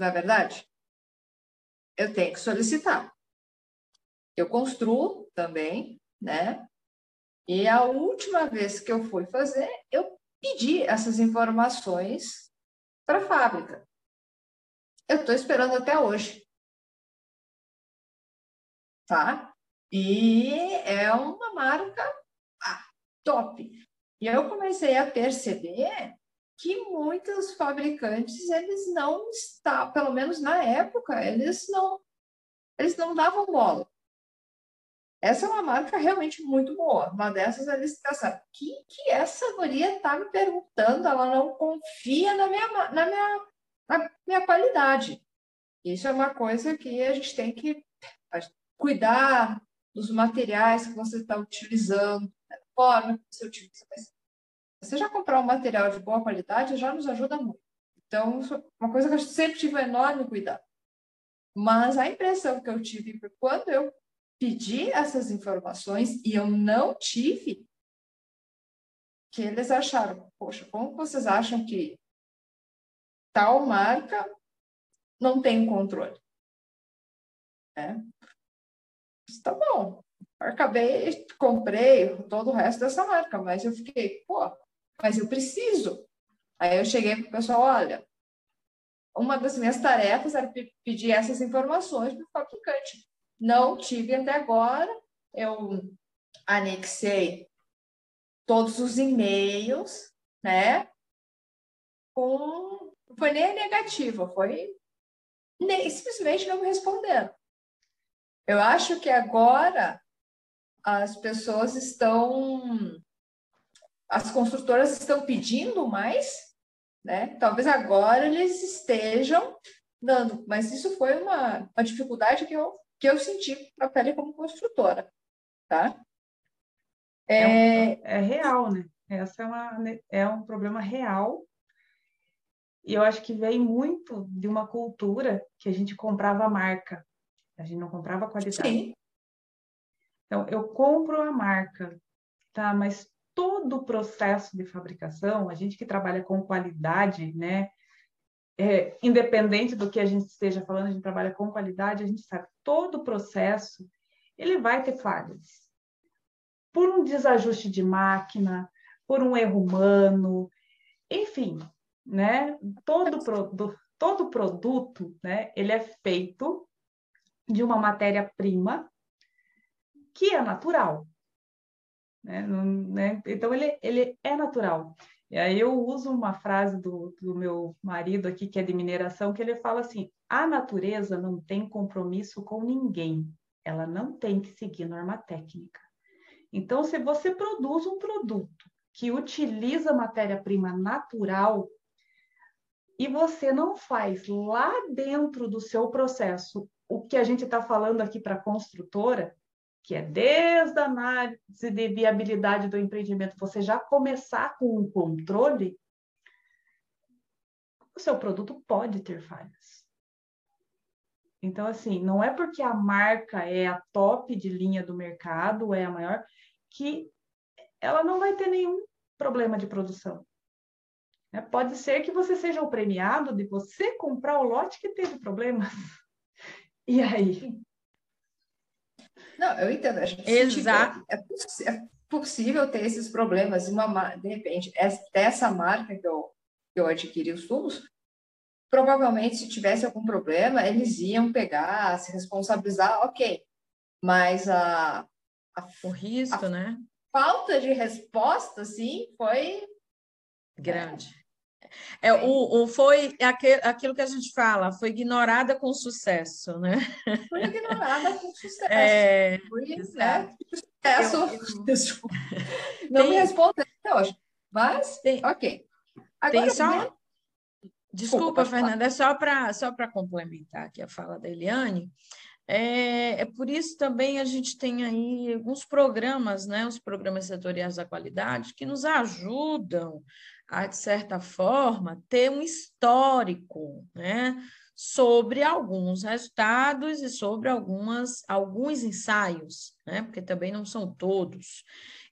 é verdade? Eu tenho que solicitar. Eu construo também, né? E a última vez que eu fui fazer, eu pedi essas informações para a fábrica. Eu estou esperando até hoje. Tá? E é uma marca ah, top. E eu comecei a perceber que muitos fabricantes eles não está, pelo menos na época, eles não eles não davam bola. Essa é uma marca realmente muito boa. Uma dessas eles pensaram, que que essa guria está me perguntando? Ela não confia na minha, na minha, na minha qualidade. Isso é uma coisa que a gente tem que cuidar dos materiais que você está utilizando, da forma que você utiliza. Você já comprar um material de boa qualidade já nos ajuda muito. Então, uma coisa que eu sempre tive um enorme cuidado. Mas a impressão que eu tive quando eu pedi essas informações e eu não tive, que eles acharam, poxa, como vocês acham que tal marca não tem controle? É. Tá bom, acabei, comprei todo o resto dessa marca, mas eu fiquei, pô, mas eu preciso. Aí eu cheguei para o pessoal, olha, uma das minhas tarefas era pedir essas informações para o fabricante. Não tive até agora, eu anexei todos os e-mails, né? Com... Foi nem negativa, foi nem, simplesmente não me responderam. Eu acho que agora as pessoas estão, as construtoras estão pedindo mais, né? Talvez agora eles estejam dando, mas isso foi uma, uma dificuldade que eu, que eu senti na pele como construtora, tá? É, é, é real, né? Essa é, uma, é um problema real e eu acho que vem muito de uma cultura que a gente comprava marca, a gente não comprava qualidade. Sim. Então, eu compro a marca, tá? Mas todo o processo de fabricação, a gente que trabalha com qualidade, né? É, independente do que a gente esteja falando, a gente trabalha com qualidade, a gente sabe todo o processo, ele vai ter falhas. Por um desajuste de máquina, por um erro humano, enfim, né? Todo, todo produto, né? Ele é feito de uma matéria-prima que é natural. Né? né? Então, ele, ele é natural. E aí eu uso uma frase do, do meu marido aqui, que é de mineração, que ele fala assim, a natureza não tem compromisso com ninguém. Ela não tem que seguir norma técnica. Então, se você produz um produto que utiliza matéria-prima natural, e você não faz lá dentro do seu processo o que a gente está falando aqui para a construtora, que é desde a análise de viabilidade do empreendimento, você já começar com um controle, o seu produto pode ter falhas. Então, assim, não é porque a marca é a top de linha do mercado, é a maior, que ela não vai ter nenhum problema de produção. É, pode ser que você seja o premiado de você comprar o lote que teve problemas. <laughs> E aí? Não, eu entendo. Exato. É, é, possível ter esses problemas. Uma, de repente, essa marca que eu, que eu adquiri os tubos, provavelmente, se tivesse algum problema, eles iam pegar, se responsabilizar, ok. Mas a, a o risco, a né? Falta de resposta, sim, foi grande. É, o, o foi aquele, aquilo que a gente fala, foi ignorada com sucesso, né? Foi ignorada com sucesso. É, foi, né? Sucesso. Eu, <laughs> Não tem, me respondeu até hoje. Mas, tem, ok. Agora, tem só... Desculpa, Fernanda, é só para só complementar aqui a fala da Eliane. É, é, por isso também a gente tem aí alguns programas, né, os programas setoriais da qualidade, que nos ajudam a, de certa forma, ter um histórico né, sobre alguns resultados e sobre algumas, alguns ensaios, né, porque também não são todos.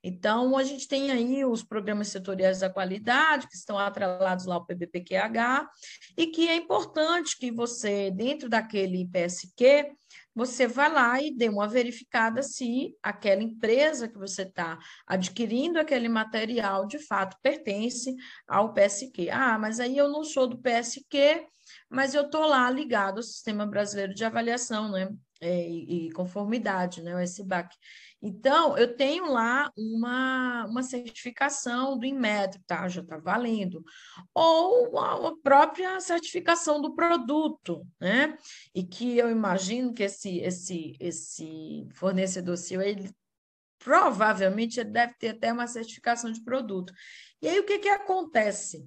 Então, a gente tem aí os programas setoriais da qualidade, que estão atrelados lá ao PBPQH, e que é importante que você, dentro daquele PSQ, você vá lá e dê uma verificada se aquela empresa que você está adquirindo aquele material de fato pertence ao PSQ. Ah, mas aí eu não sou do PSQ, mas eu estou lá ligado ao Sistema Brasileiro de Avaliação né? É, e, e Conformidade, né? o SBAC. Então, eu tenho lá uma, uma certificação do Inmetro, tá? Já está valendo. Ou a própria certificação do produto, né? E que eu imagino que esse, esse, esse fornecedor seu, ele provavelmente ele deve ter até uma certificação de produto. E aí, o que, que acontece?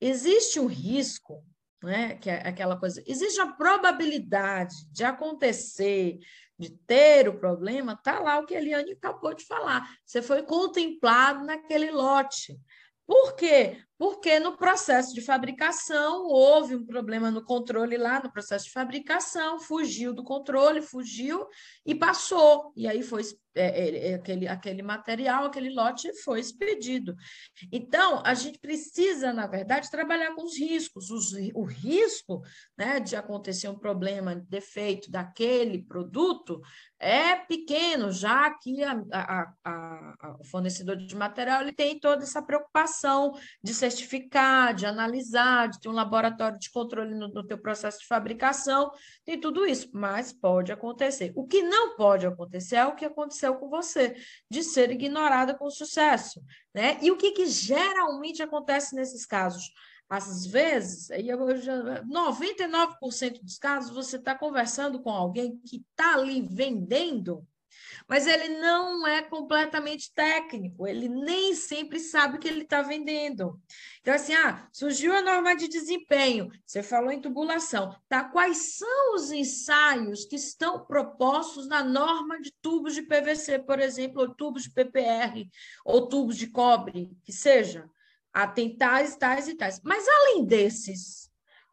Existe um risco né? que é aquela coisa, existe a probabilidade de acontecer de ter o problema, está lá o que a Eliane acabou de falar. Você foi contemplado naquele lote. Por quê? Porque no processo de fabricação houve um problema no controle lá no processo de fabricação, fugiu do controle, fugiu e passou. E aí foi é, é, é, aquele, aquele material, aquele lote foi expedido. Então, a gente precisa, na verdade, trabalhar com os riscos. Os, o risco né, de acontecer um problema, defeito daquele produto é pequeno, já que a, a, a, o fornecedor de material ele tem toda essa preocupação de certificar, de analisar, de ter um laboratório de controle no, no teu processo de fabricação, tem tudo isso, mas pode acontecer. O que não pode acontecer é o que aconteceu com você, de ser ignorada com sucesso. Né? E o que, que geralmente acontece nesses casos? Às vezes, 99% dos casos, você está conversando com alguém que está ali vendendo, mas ele não é completamente técnico, ele nem sempre sabe o que ele está vendendo. Então, assim, ah, surgiu a norma de desempenho, você falou em tubulação, tá? Quais são os ensaios que estão propostos na norma de tubos de PVC, por exemplo, ou tubos de PPR, ou tubos de cobre, que seja? Ah, tem tais, tais e tais. Mas além desses,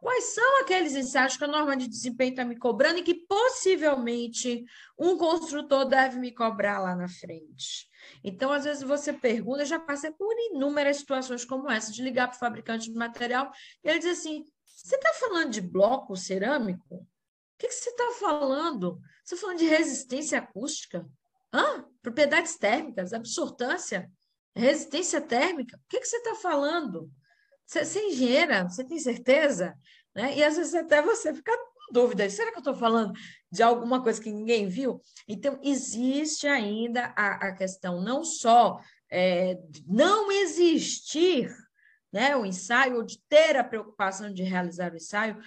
quais são aqueles ensaios que a norma de desempenho está me cobrando e que possivelmente um construtor deve me cobrar lá na frente? Então, às vezes você pergunta, eu já passei por inúmeras situações como essa, de ligar para o fabricante de material e ele diz assim: você está falando de bloco cerâmico? O que, que você está falando? Você está falando de resistência acústica? Hã? Propriedades térmicas, absortância? Resistência térmica? O que, que você está falando? Você, é engenheira, você tem certeza? Né? E às vezes até você fica com dúvida: será que eu estou falando de alguma coisa que ninguém viu? Então, existe ainda a, a questão não só é, não existir né, o ensaio, ou de ter a preocupação de realizar o ensaio,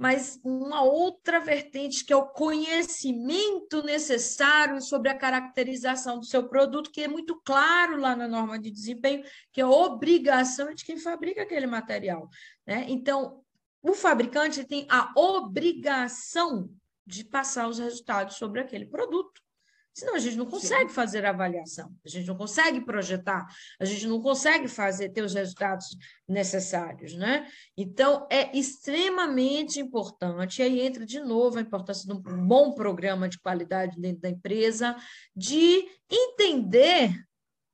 mas uma outra vertente que é o conhecimento necessário sobre a caracterização do seu produto, que é muito claro lá na norma de desempenho, que é obrigação de quem fabrica aquele material. Né? Então, o fabricante tem a obrigação de passar os resultados sobre aquele produto. Senão a gente não consegue Sim. fazer avaliação, a gente não consegue projetar, a gente não consegue fazer ter os resultados necessários, né? Então é extremamente importante, e aí entra de novo a importância de um bom programa de qualidade dentro da empresa, de entender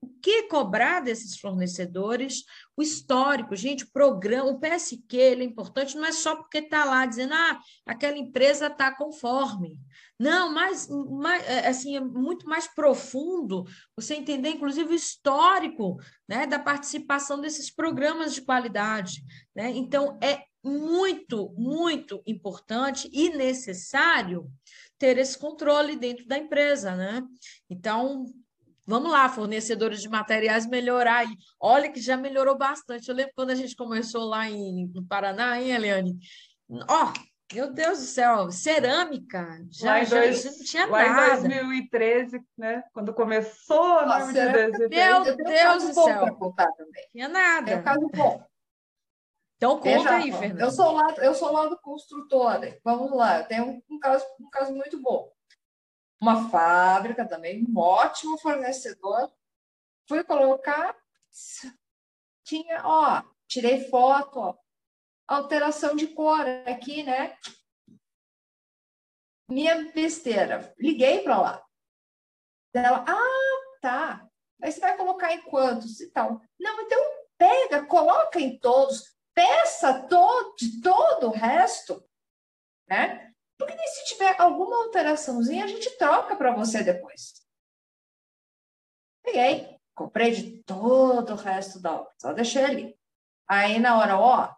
o que cobrar desses fornecedores, o histórico, gente, o programa, o PSQ, ele é importante, não é só porque está lá dizendo, ah, aquela empresa está conforme. Não, mas, mas é, assim, é muito mais profundo você entender, inclusive, o histórico né, da participação desses programas de qualidade. Né? Então, é muito, muito importante e necessário ter esse controle dentro da empresa, né? Então, Vamos lá, fornecedores de materiais, melhorar aí. Olha que já melhorou bastante. Eu lembro quando a gente começou lá em, no Paraná, hein, Eliane? Ó, oh, meu Deus do céu, cerâmica, já, já, dois, já não tinha lá nada. Lá em 2013, né? Quando começou a norma de desempenho. Meu Deus do céu. Não tinha nada. É um caso bom. Então conta Veja, aí, Fernanda. Eu sou lá, eu sou lá do construtor. Vamos lá, tem um, um, caso, um caso muito bom uma fábrica também, um ótimo fornecedor. Fui colocar, tinha, ó, tirei foto, ó, alteração de cor aqui, né? Minha besteira. Liguei para lá. Ela, ah, tá. Aí você vai colocar em quantos e tal. Não, então pega, coloca em todos, peça todo, de todo o resto, né? Porque se tiver alguma alteraçãozinha, a gente troca para você depois. Peguei, comprei de todo o resto da obra, só deixei ali. Aí na hora, ó,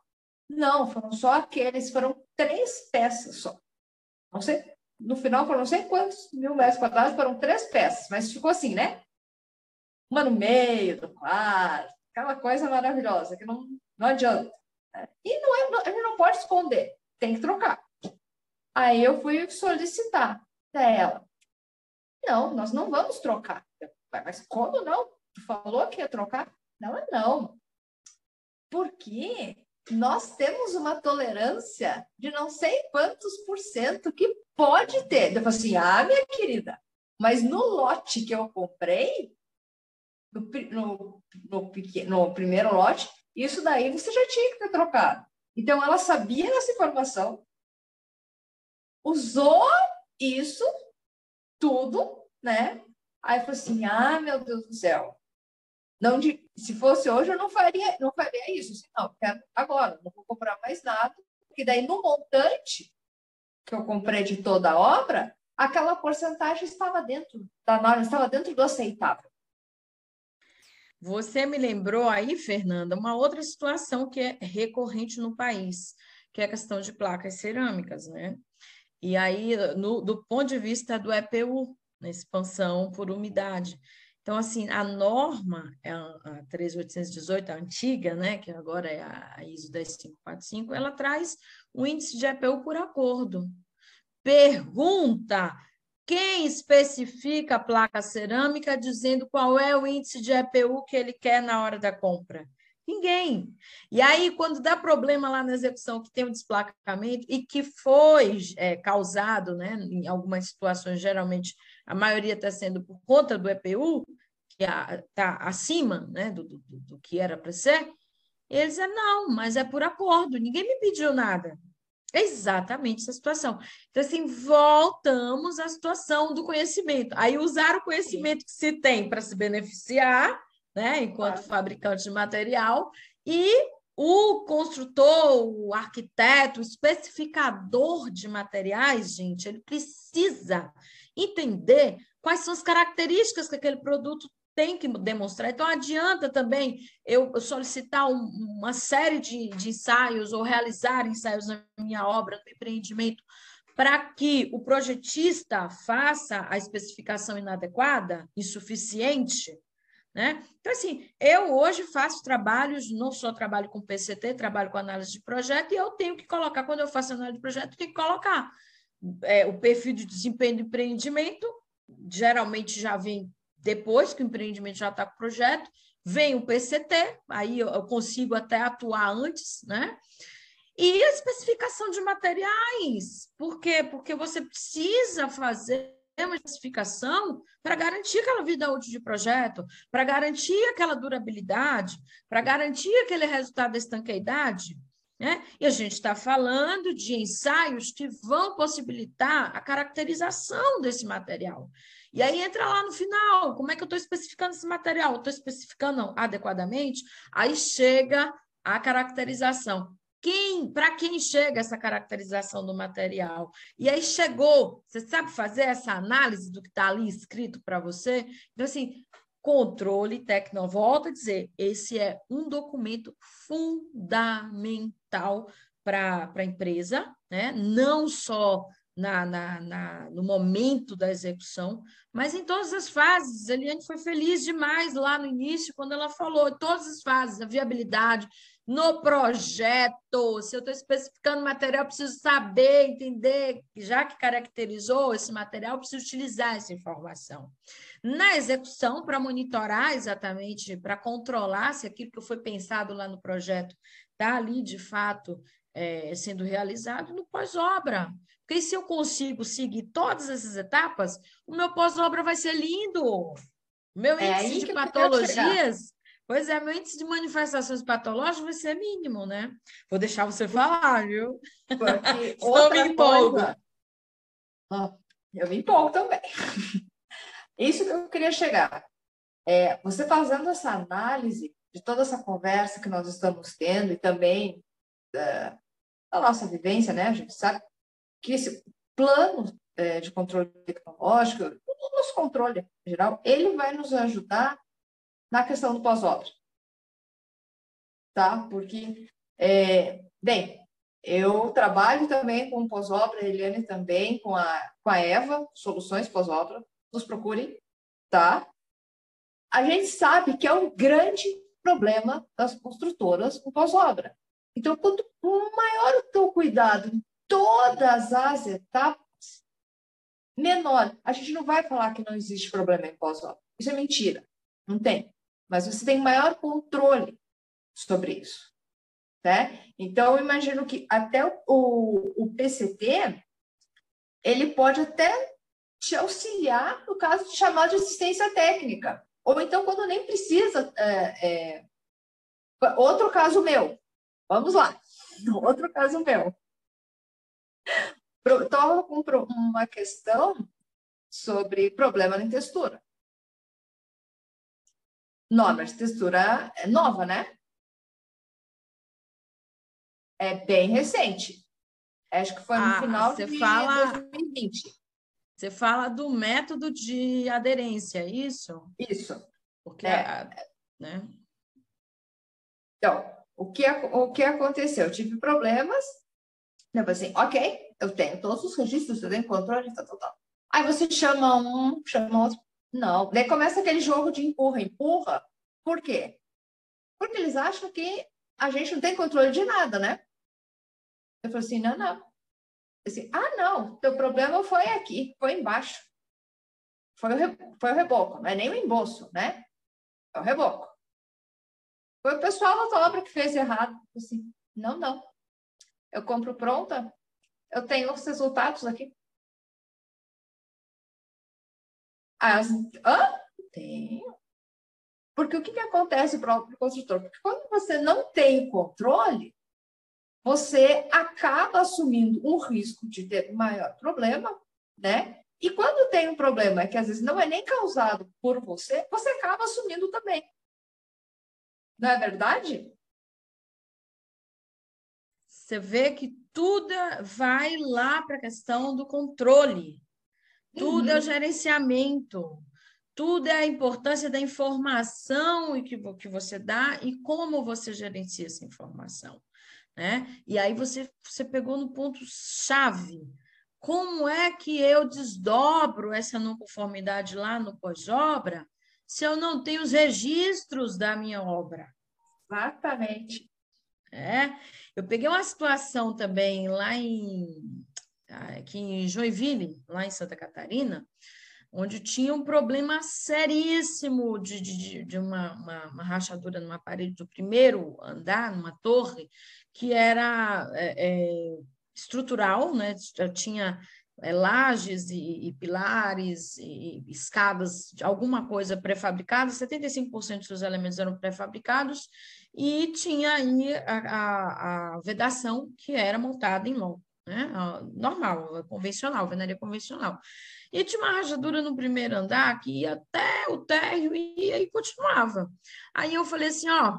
não, foram só aqueles, foram três peças só. Não sei, no final foram não sei quantos mil metros quadrados, foram três peças, mas ficou assim, né? Uma no meio do quarto, aquela coisa maravilhosa que não, não adianta. Né? E não é, a gente não pode esconder, tem que trocar. Aí eu fui solicitar para ela. Não, nós não vamos trocar. Mas como não? Tu falou que ia trocar? Não é não. Porque nós temos uma tolerância de não sei quantos por cento que pode ter. Eu falei assim, ah, minha querida, mas no lote que eu comprei, no, no, no, no primeiro lote, isso daí você já tinha que ter trocado. Então, ela sabia dessa informação, usou isso tudo, né? Aí falou assim: ah, meu Deus do céu. Não de, se fosse hoje, eu não faria, não faria isso. Assim, não, quero agora, não vou comprar mais nada, porque daí no montante que eu comprei de toda a obra, aquela porcentagem estava dentro da norma, estava dentro do aceitável. Você me lembrou aí, Fernanda, uma outra situação que é recorrente no país, que é a questão de placas cerâmicas, né? E aí, no, do ponto de vista do EPU, na expansão por umidade. Então, assim, a norma, a 13818, a antiga, né, que agora é a ISO 10545, ela traz o índice de EPU por acordo. Pergunta quem especifica a placa cerâmica dizendo qual é o índice de EPU que ele quer na hora da compra? Ninguém. E aí, quando dá problema lá na execução, que tem o um desplacamento e que foi é, causado, né, em algumas situações, geralmente a maioria está sendo por conta do EPU, que está acima né, do, do, do que era para ser, eles dizem, não, mas é por acordo, ninguém me pediu nada. É exatamente essa situação. Então, assim, voltamos à situação do conhecimento. Aí, usar o conhecimento que se tem para se beneficiar né, enquanto claro. fabricante de material, e o construtor, o arquiteto, o especificador de materiais, gente, ele precisa entender quais são as características que aquele produto tem que demonstrar. Então, adianta também eu solicitar um, uma série de, de ensaios ou realizar ensaios na minha obra, no empreendimento, para que o projetista faça a especificação inadequada, insuficiente, né? Então, assim, eu hoje faço trabalhos, não só trabalho com PCT, trabalho com análise de projeto, e eu tenho que colocar, quando eu faço análise de projeto, tenho que colocar é, o perfil de desempenho do empreendimento, geralmente já vem depois que o empreendimento já está com o projeto, vem o PCT, aí eu consigo até atuar antes, né? E a especificação de materiais. Por quê? Porque você precisa fazer uma especificação para garantir aquela vida útil de projeto, para garantir aquela durabilidade, para garantir aquele resultado da estanqueidade. Né? E a gente está falando de ensaios que vão possibilitar a caracterização desse material. E aí entra lá no final, como é que eu estou especificando esse material? Estou especificando adequadamente? Aí chega a caracterização quem, para quem chega essa caracterização do material. E aí chegou, você sabe fazer essa análise do que está ali escrito para você? Então, assim, controle técnico, volta a dizer, esse é um documento fundamental para a empresa, né? não só na, na, na, no momento da execução, mas em todas as fases. A Eliane foi feliz demais lá no início, quando ela falou, todas as fases, a viabilidade, no projeto. Se eu estou especificando material, preciso saber, entender, já que caracterizou esse material, preciso utilizar essa informação. Na execução, para monitorar exatamente, para controlar se aquilo que foi pensado lá no projeto está ali, de fato, é, sendo realizado no pós-obra. Porque se eu consigo seguir todas essas etapas, o meu pós-obra vai ser lindo. O meu é índice de patologias Pois é, meu índice de manifestações patológicas vai ser mínimo, né? Vou deixar você falar, viu? Porque <laughs> outra me empolgo. Coisa... eu me empolgo também. <laughs> Isso que eu queria chegar. É, você fazendo essa análise de toda essa conversa que nós estamos tendo e também da, da nossa vivência, né? A gente sabe que esse plano é, de controle tecnológico, o nosso controle em geral, ele vai nos ajudar na questão do pós-obra. Tá? Porque, é, bem, eu trabalho também com pós-obra, Eliane também, com a, com a Eva, Soluções Pós-Obra, nos procurem, tá? A gente sabe que é um grande problema das construtoras com pós-obra. Então, quanto maior o teu cuidado em todas as etapas, menor. A gente não vai falar que não existe problema em pós-obra. Isso é mentira. Não tem mas você tem maior controle sobre isso. Né? Então, eu imagino que até o, o PCT, ele pode até te auxiliar no caso de chamar de assistência técnica. Ou então, quando nem precisa é, é, Outro caso meu. Vamos lá. <laughs> Outro caso meu. Estava com uma questão sobre problema em textura. Norma de textura é nova, né? É bem recente. Acho que foi no ah, final de fala, 2020. Você fala do método de aderência, é isso? Isso. Porque, é. né? Então, o que, o que aconteceu? Eu tive problemas, eu falei assim, ok, eu tenho todos os registros, eu tenho controle, tal, tal, tal. Aí você chama um, chama outro. Não. Daí começa aquele jogo de empurra, empurra. Por quê? Porque eles acham que a gente não tem controle de nada, né? Eu falei assim, não, não. Assim, ah, não, teu problema foi aqui, foi embaixo. Foi o, re... foi o reboco, não é nem o embolso, né? É o reboco. Foi o pessoal da tua obra que fez errado. Assim, não, não. Eu compro pronta, eu tenho os resultados aqui. As, hã? Tenho. Porque o que, que acontece para o construtor? Porque quando você não tem controle, você acaba assumindo um risco de ter maior problema, né? E quando tem um problema que às vezes não é nem causado por você, você acaba assumindo também. Não é verdade? Você vê que tudo vai lá para a questão do controle. Tudo uhum. é o uhum. gerenciamento, tudo é a importância da informação que, que você dá e como você gerencia essa informação. Né? E aí você, você pegou no ponto chave. Como é que eu desdobro essa não conformidade lá no pós-obra se eu não tenho os registros da minha obra? Exatamente. É, eu peguei uma situação também lá em aqui em Joinville, lá em Santa Catarina, onde tinha um problema seríssimo de, de, de uma, uma, uma, rachadura numa parede do primeiro andar, numa torre, que era é, é, estrutural, né? Tinha é, lajes e, e, pilares e escadas, de alguma coisa pré-fabricada, 75% dos elementos eram pré-fabricados, e tinha aí a, a, a vedação que era montada em longo né? normal, convencional, alvenaria convencional. E tinha uma rajadura no primeiro andar que ia até o térreo e aí continuava. Aí eu falei assim, ó,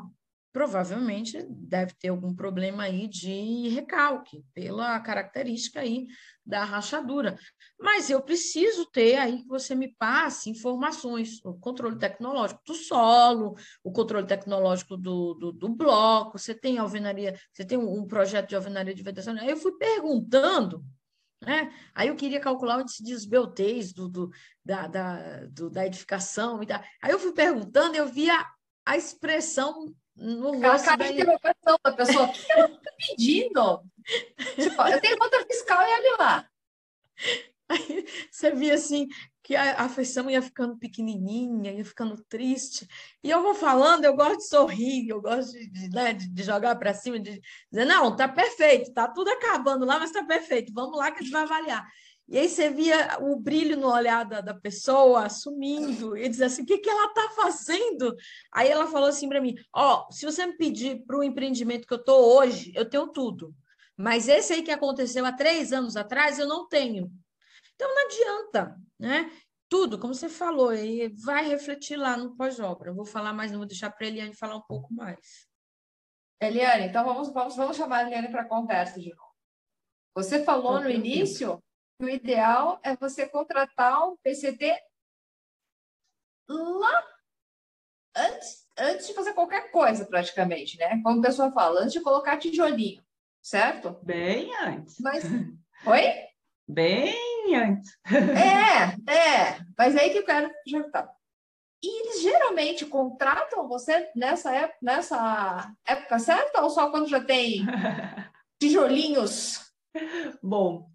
provavelmente deve ter algum problema aí de recalque, pela característica aí da rachadura. Mas eu preciso ter aí que você me passe informações, o controle tecnológico do solo, o controle tecnológico do, do, do bloco, você tem alvenaria, você tem um, projeto de alvenaria de vedação. Aí eu fui perguntando, né? Aí eu queria calcular o índice de esbeltez do, do, da, da, do, da edificação e da... Aí eu fui perguntando, eu via a expressão no Aquela rosto cara de interrogação da pessoa, o que ela está pedindo? tipo, eu tenho conta fiscal e ali lá. Aí <laughs> você via assim que a afeição ia ficando pequenininha, ia ficando triste. E eu vou falando, eu gosto de sorrir, eu gosto de, de, né, de, de jogar para cima, de dizer, não, tá perfeito, tá tudo acabando lá, mas tá perfeito, vamos lá que a gente vai avaliar. E aí você via o brilho no olhar da, da pessoa, sumindo, e dizia assim, o que, que ela está fazendo? Aí ela falou assim para mim, ó, oh, se você me pedir para o empreendimento que eu estou hoje, eu tenho tudo. Mas esse aí que aconteceu há três anos atrás, eu não tenho. Então não adianta, né? Tudo, como você falou, aí vai refletir lá no pós-obra. Eu vou falar mais, não vou deixar para a Eliane falar um pouco mais. Eliane, então vamos, vamos, vamos chamar a Eliane para a conversa de novo. Você falou no início o ideal é você contratar um PCT lá antes, antes de fazer qualquer coisa, praticamente, né? Como a pessoa fala, antes de colocar tijolinho, certo? Bem antes. Mas... <laughs> Oi? Bem antes. É, <laughs> é. Mas é aí que eu quero já tá. E eles geralmente contratam você nessa época, nessa época certa ou só quando já tem <laughs> tijolinhos? Bom,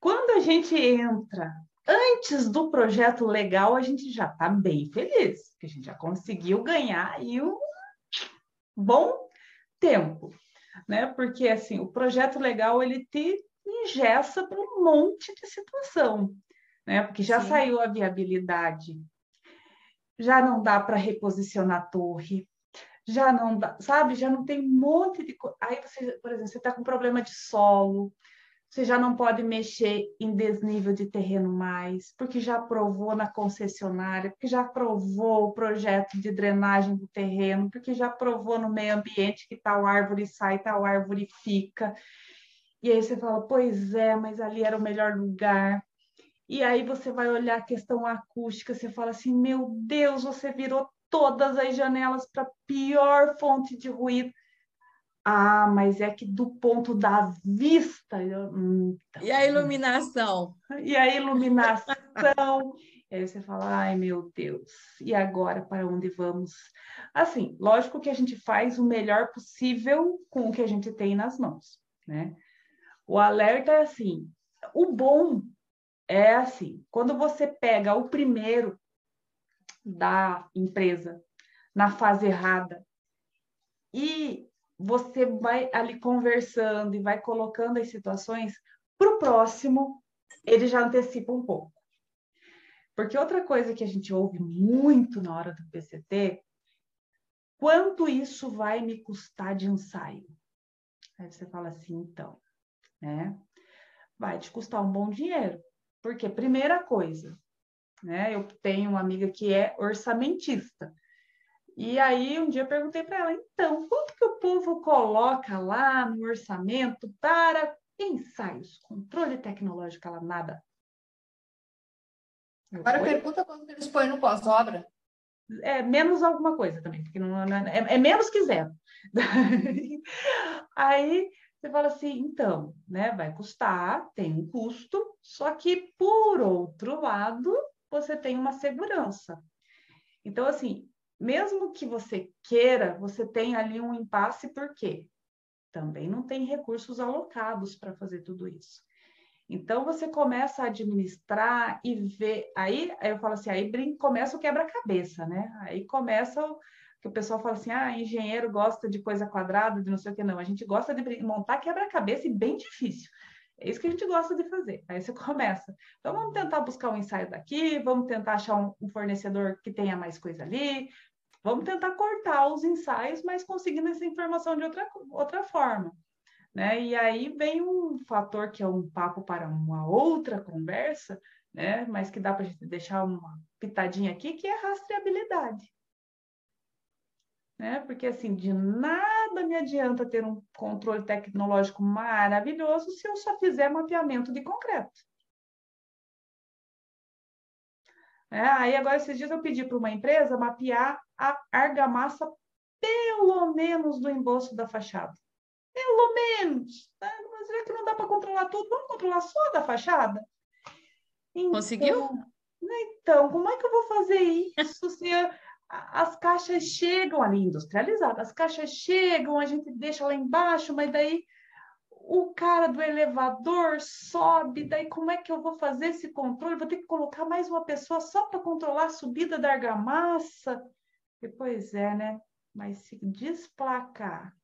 quando a gente entra antes do projeto legal, a gente já está bem feliz, porque a gente já conseguiu ganhar aí um bom tempo, né? Porque assim, o projeto legal ele te ingessa para um monte de situação, né? Porque já Sim. saiu a viabilidade, já não dá para reposicionar a torre, já não dá, sabe? Já não tem um monte de coisa. Aí você, por exemplo, você está com problema de solo, você já não pode mexer em desnível de terreno mais, porque já aprovou na concessionária, porque já aprovou o projeto de drenagem do terreno, porque já aprovou no meio ambiente que tal árvore sai, tal árvore fica. E aí você fala, pois é, mas ali era o melhor lugar. E aí você vai olhar a questão acústica, você fala assim, meu Deus, você virou todas as janelas para pior fonte de ruído. Ah, mas é que do ponto da vista. Eu... Hum, então... E a iluminação? E a iluminação. e aí você fala, ai meu Deus, e agora para onde vamos? Assim, lógico que a gente faz o melhor possível com o que a gente tem nas mãos, né? O alerta é assim, o bom é assim, quando você pega o primeiro da empresa na fase errada e você vai ali conversando e vai colocando as situações para o próximo, ele já antecipa um pouco. Porque outra coisa que a gente ouve muito na hora do PCT, quanto isso vai me custar de ensaio? Aí você fala assim, então, né? Vai te custar um bom dinheiro. Porque, primeira coisa, né? Eu tenho uma amiga que é orçamentista. E aí, um dia eu perguntei para ela, então, quanto povo coloca lá no orçamento para ensaios, controle tecnológico? Ela nada. Agora pergunta quanto eles põem no pós-obra. É menos alguma coisa também, porque não, não é, é, menos que zero. <laughs> aí você fala assim, então, né, vai custar, tem um custo, só que por outro lado, você tem uma segurança. Então, assim, mesmo que você queira, você tem ali um impasse, por quê? Também não tem recursos alocados para fazer tudo isso. Então, você começa a administrar e ver. Aí, aí eu falo assim, aí começa o quebra-cabeça, né? Aí começa o que o pessoal fala assim: ah, engenheiro gosta de coisa quadrada, de não sei o que, não. A gente gosta de montar quebra-cabeça e bem difícil. É isso que a gente gosta de fazer. Aí você <laughs> começa. Então, vamos tentar buscar um ensaio daqui, vamos tentar achar um, um fornecedor que tenha mais coisa ali, vamos tentar cortar os ensaios, mas conseguindo essa informação de outra, outra forma. Né? E aí vem um fator que é um papo para uma outra conversa, né? mas que dá para a gente deixar uma pitadinha aqui, que é rastreabilidade né? Porque assim, de nada me adianta ter um controle tecnológico maravilhoso se eu só fizer mapeamento de concreto. É, aí agora esses dias eu pedi para uma empresa mapear a argamassa pelo menos do embolso da fachada. Pelo menos. Né? Mas será que não dá para controlar tudo? Vamos controlar só da fachada? Então, Conseguiu? Então, como é que eu vou fazer isso se eu, as caixas chegam ali industrializadas, as caixas chegam, a gente deixa lá embaixo, mas daí o cara do elevador sobe, daí como é que eu vou fazer esse controle? Vou ter que colocar mais uma pessoa só para controlar a subida da argamassa? E, pois é, né? Mas se desplacar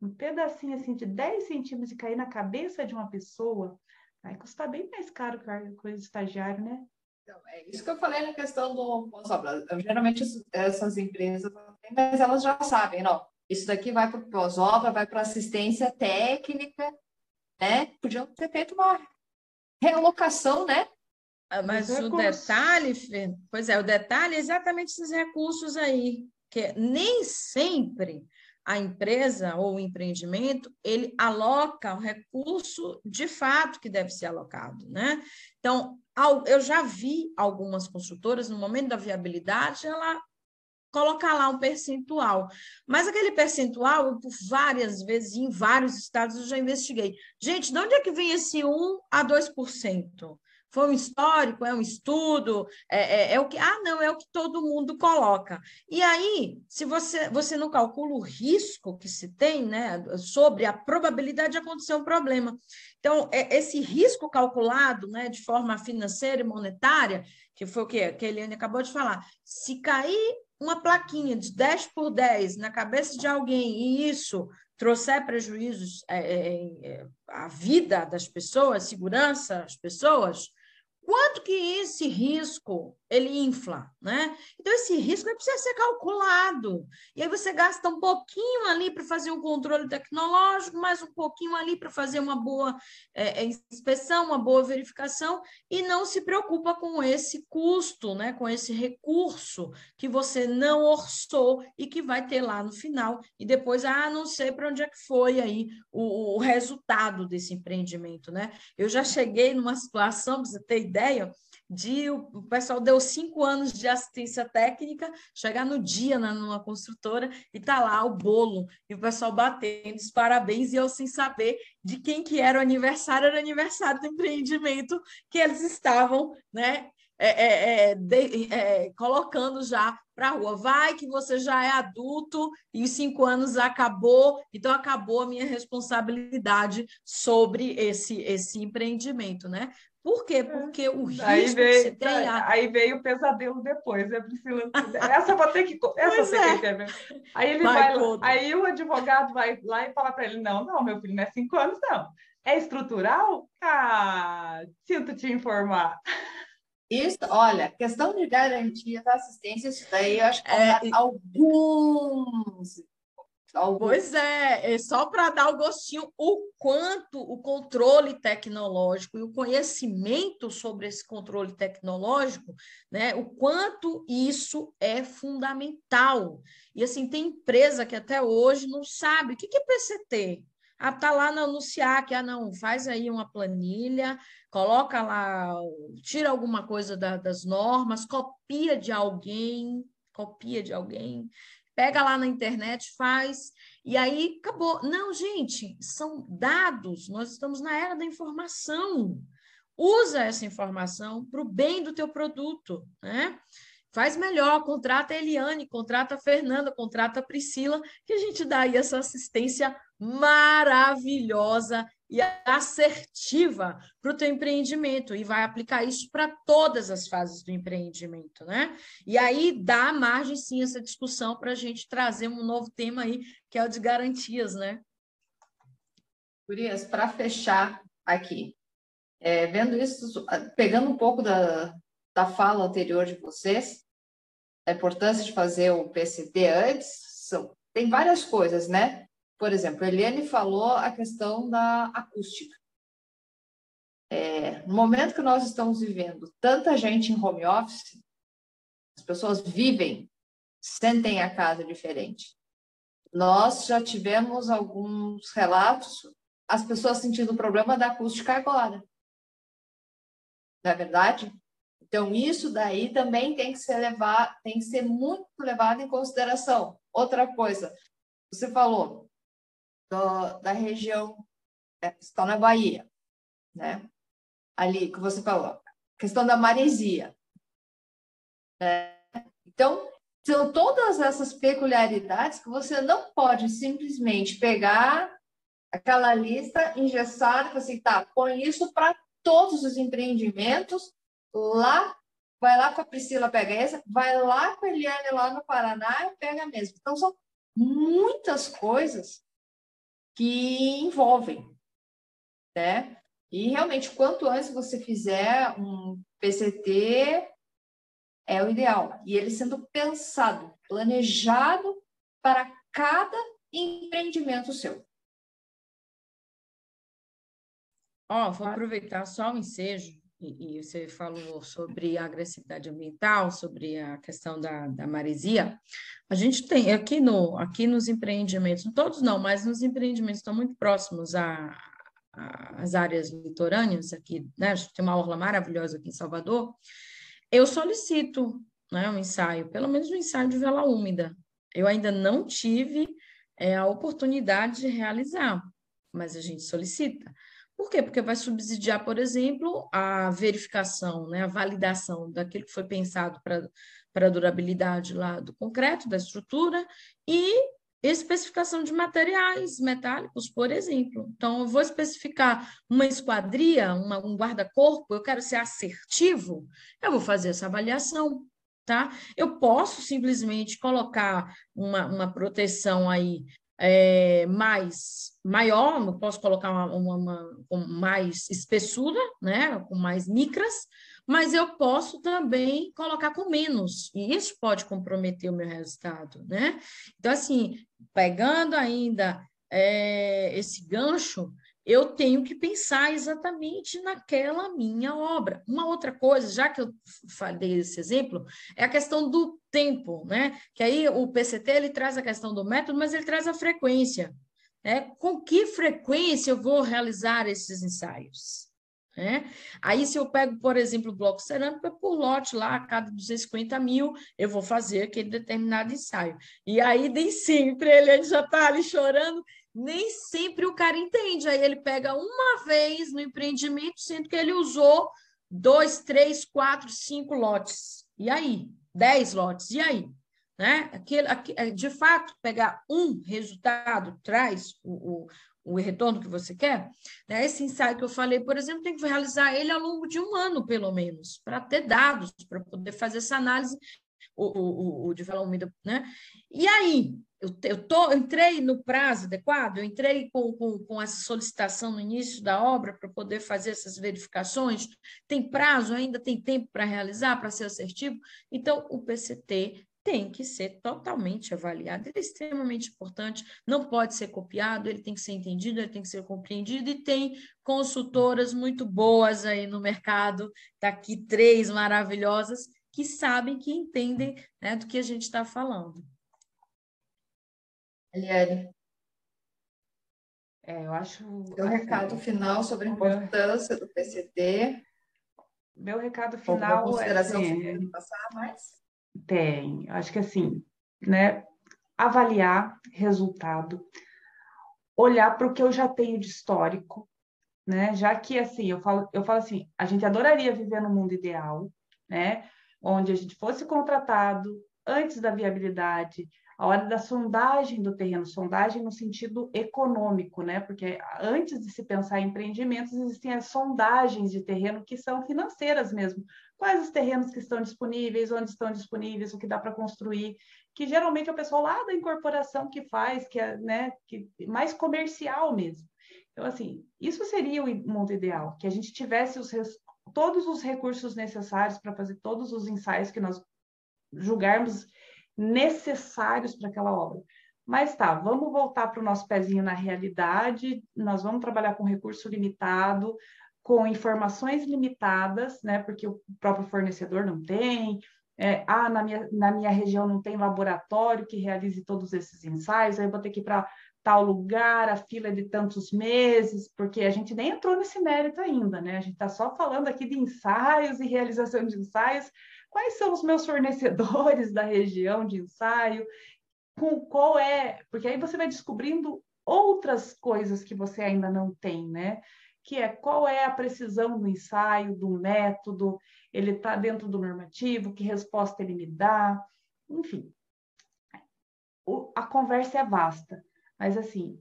um pedacinho assim de 10 centímetros e cair na cabeça de uma pessoa, vai custar bem mais caro que de estagiário, né? Então, é isso que eu falei na questão do pós-obra. Geralmente essas empresas, mas elas já sabem, não, isso daqui vai para o pós-obra, vai para assistência técnica, né? Podiam ter feito uma realocação, né? Ah, mas o detalhe, pois é, o detalhe é exatamente esses recursos aí, que nem sempre a empresa ou o empreendimento, ele aloca o recurso de fato que deve ser alocado, né? Então, eu já vi algumas consultoras, no momento da viabilidade, ela colocar lá um percentual. Mas aquele percentual, eu, por várias vezes, em vários estados, eu já investiguei. Gente, de onde é que vem esse 1 a 2%? Foi um histórico, é um estudo, é, é, é, o que. Ah, não, é o que todo mundo coloca. E aí, se você, você não calcula o risco que se tem, né, sobre a probabilidade de acontecer um problema. Então, é, esse risco calculado, né, de forma financeira e monetária, que foi o que a Eliane acabou de falar, se cair uma plaquinha de 10 por 10 na cabeça de alguém e isso trouxer prejuízos é, é, é à vida das pessoas, segurança às pessoas, Quanto que esse risco ele infla, né? Então, esse risco precisa ser calculado. E aí você gasta um pouquinho ali para fazer um controle tecnológico, mais um pouquinho ali para fazer uma boa é, é, inspeção, uma boa verificação, e não se preocupa com esse custo, né? Com esse recurso que você não orçou e que vai ter lá no final. E depois, ah, não sei para onde é que foi aí o, o resultado desse empreendimento, né? Eu já cheguei numa situação, para você ter ideia, de o pessoal deu cinco anos de assistência técnica, chegar no dia na, numa construtora e tá lá o bolo, e o pessoal batendo os parabéns, e eu sem saber de quem que era o aniversário, era o aniversário do empreendimento que eles estavam, né, é, é, é, de, é, colocando já para a rua. Vai que você já é adulto e os cinco anos acabou, então acabou a minha responsabilidade sobre esse, esse empreendimento, né? Por quê? É. Porque o risco aí veio, que tem... Aí veio o pesadelo depois, né, Priscila? Essa eu vou ter que... Essa pois é. que Aí ele vai, vai aí o advogado vai lá e fala para ele, não, não, meu filho, não é cinco anos, não. É estrutural? Ah, sinto te informar. Isso, olha, questão de garantia da assistência, isso daí eu acho que é, alguns Pois é, é só para dar o gostinho, o quanto o controle tecnológico e o conhecimento sobre esse controle tecnológico, né, o quanto isso é fundamental. E assim, tem empresa que até hoje não sabe o que é PCT. Ah, tá lá no anunciar que ah, não, faz aí uma planilha, coloca lá, tira alguma coisa da, das normas, copia de alguém, copia de alguém, pega lá na internet, faz, e aí acabou. Não, gente, são dados, nós estamos na era da informação. Usa essa informação para o bem do teu produto, né? Faz melhor, contrata a Eliane, contrata a Fernanda, contrata a Priscila, que a gente dá aí essa assistência maravilhosa e assertiva para o teu empreendimento e vai aplicar isso para todas as fases do empreendimento, né? E aí dá margem sim essa discussão para a gente trazer um novo tema aí que é o de garantias, né? Gurias, para fechar aqui, é, vendo isso, pegando um pouco da, da fala anterior de vocês, a importância de fazer o PCT antes, são, tem várias coisas, né? Por exemplo, a Eliane falou a questão da acústica. É, no momento que nós estamos vivendo tanta gente em home office, as pessoas vivem, sentem a casa diferente. Nós já tivemos alguns relatos, as pessoas sentindo o problema da acústica agora. Não é verdade? Então, isso daí também tem que ser levado, tem que ser muito levado em consideração. Outra coisa, você falou, do, da região, é, está na Bahia, né? Ali que você falou, questão da maresia. Né? Então, são todas essas peculiaridades que você não pode simplesmente pegar aquela lista engessada e assim, tá, põe isso para todos os empreendimentos lá, vai lá com a Priscila, pega essa, vai lá com a Eliane lá no Paraná e pega mesmo. Então, são muitas coisas que envolvem, né? E realmente, quanto antes você fizer um PCT, é o ideal. E ele sendo pensado, planejado para cada empreendimento seu. Ó, oh, vou aproveitar só o ensejo, e, você falou sobre a agressividade ambiental, sobre a questão da, da maresia. A gente tem aqui, no, aqui nos empreendimentos, todos não, mas nos empreendimentos estão muito próximos a, as áreas litorâneas aqui, né? A gente tem uma orla maravilhosa aqui em Salvador. Eu solicito né, um ensaio, pelo menos um ensaio de vela úmida. Eu ainda não tive é, a oportunidade de realizar, mas a gente solicita. Por quê? Porque vai subsidiar, por exemplo, a verificação, né, a validação daquilo que foi pensado para a durabilidade lá do concreto, da estrutura, e especificação de materiais metálicos, por exemplo. Então, eu vou especificar uma esquadria, uma, um guarda-corpo, eu quero ser assertivo, eu vou fazer essa avaliação, tá? Eu posso simplesmente colocar uma, uma proteção aí é, mais maior, posso colocar uma, uma, uma, com mais espessura, né, com mais micras, mas eu posso também colocar com menos, e isso pode comprometer o meu resultado, né? Então, assim, pegando ainda é, esse gancho, eu tenho que pensar exatamente naquela minha obra. Uma outra coisa, já que eu falei esse exemplo, é a questão do tempo, né? Que aí o PCT ele traz a questão do método, mas ele traz a frequência. Né? Com que frequência eu vou realizar esses ensaios? Né? Aí, se eu pego, por exemplo, o bloco cerâmico, é por lote lá, a cada 250 mil, eu vou fazer aquele determinado ensaio. E aí, nem sempre ele já está ali chorando, nem sempre o cara entende. Aí ele pega uma vez no empreendimento, sendo que ele usou dois, três, quatro, cinco lotes. E aí? Dez lotes. E aí? Né? Aquele, é, de fato, pegar um resultado traz o, o, o retorno que você quer. Né? Esse ensaio que eu falei, por exemplo, tem que realizar ele ao longo de um ano, pelo menos, para ter dados, para poder fazer essa análise o, o, o development, né? E aí, eu, eu, tô, eu entrei no prazo adequado, eu entrei com, com, com essa solicitação no início da obra para poder fazer essas verificações, tem prazo, ainda? Tem tempo para realizar, para ser assertivo, então o PCT tem que ser totalmente avaliado, ele é extremamente importante, não pode ser copiado, ele tem que ser entendido, ele tem que ser compreendido, e tem consultoras muito boas aí no mercado, tá aqui três maravilhosas, que sabem, que entendem né, do que a gente está falando. Eliane. É, eu acho. Teu assim, recado final sobre a importância meu... do PCT. Meu recado final consideração é. Assim, passar mais? Tem. Acho que assim, né? Avaliar resultado, olhar para o que eu já tenho de histórico, né? Já que assim, eu falo, eu falo assim, a gente adoraria viver no mundo ideal, né? Onde a gente fosse contratado antes da viabilidade, a hora da sondagem do terreno, sondagem no sentido econômico, né? Porque antes de se pensar em empreendimentos, existem as sondagens de terreno que são financeiras mesmo. Quais os terrenos que estão disponíveis, onde estão disponíveis, o que dá para construir, que geralmente é o pessoal lá da incorporação que faz, que é né, que, mais comercial mesmo. Então, assim, isso seria o mundo ideal, que a gente tivesse os, todos os recursos necessários para fazer todos os ensaios que nós julgarmos necessários para aquela obra. Mas tá, vamos voltar para o nosso pezinho na realidade, nós vamos trabalhar com recurso limitado, com informações limitadas, né? Porque o próprio fornecedor não tem, é, ah, na minha, na minha região não tem laboratório que realize todos esses ensaios, aí eu vou ter que ir para tal lugar, a fila é de tantos meses, porque a gente nem entrou nesse mérito ainda, né? A gente está só falando aqui de ensaios e realização de ensaios. Quais são os meus fornecedores <laughs> da região de ensaio? Com qual é? Porque aí você vai descobrindo outras coisas que você ainda não tem, né? Que é qual é a precisão do ensaio, do método, ele está dentro do normativo, que resposta ele me dá, enfim. O, a conversa é vasta mas assim,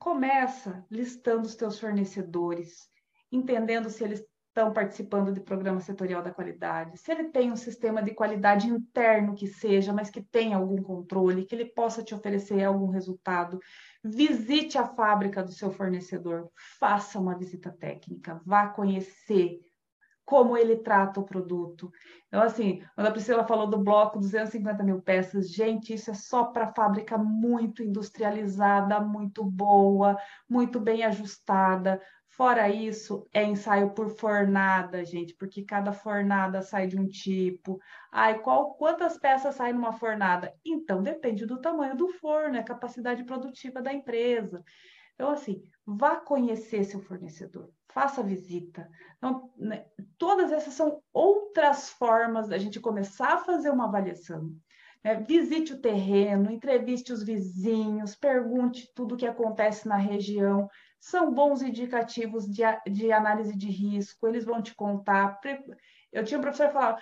começa listando os teus fornecedores, entendendo se eles estão participando de programa setorial da qualidade, se ele tem um sistema de qualidade interno que seja, mas que tenha algum controle, que ele possa te oferecer algum resultado. Visite a fábrica do seu fornecedor, faça uma visita técnica, vá conhecer como ele trata o produto. Então, assim, quando a Priscila falou do bloco 250 mil peças, gente, isso é só para fábrica muito industrializada, muito boa, muito bem ajustada. Fora isso, é ensaio por fornada, gente, porque cada fornada sai de um tipo. Ai, qual, quantas peças saem numa fornada? Então, depende do tamanho do forno, é a capacidade produtiva da empresa. Então, assim, vá conhecer seu fornecedor, faça visita. Então, né, todas essas são outras formas da gente começar a fazer uma avaliação. Né? Visite o terreno, entreviste os vizinhos, pergunte tudo o que acontece na região. São bons indicativos de, de análise de risco, eles vão te contar. Eu tinha um professor que falava,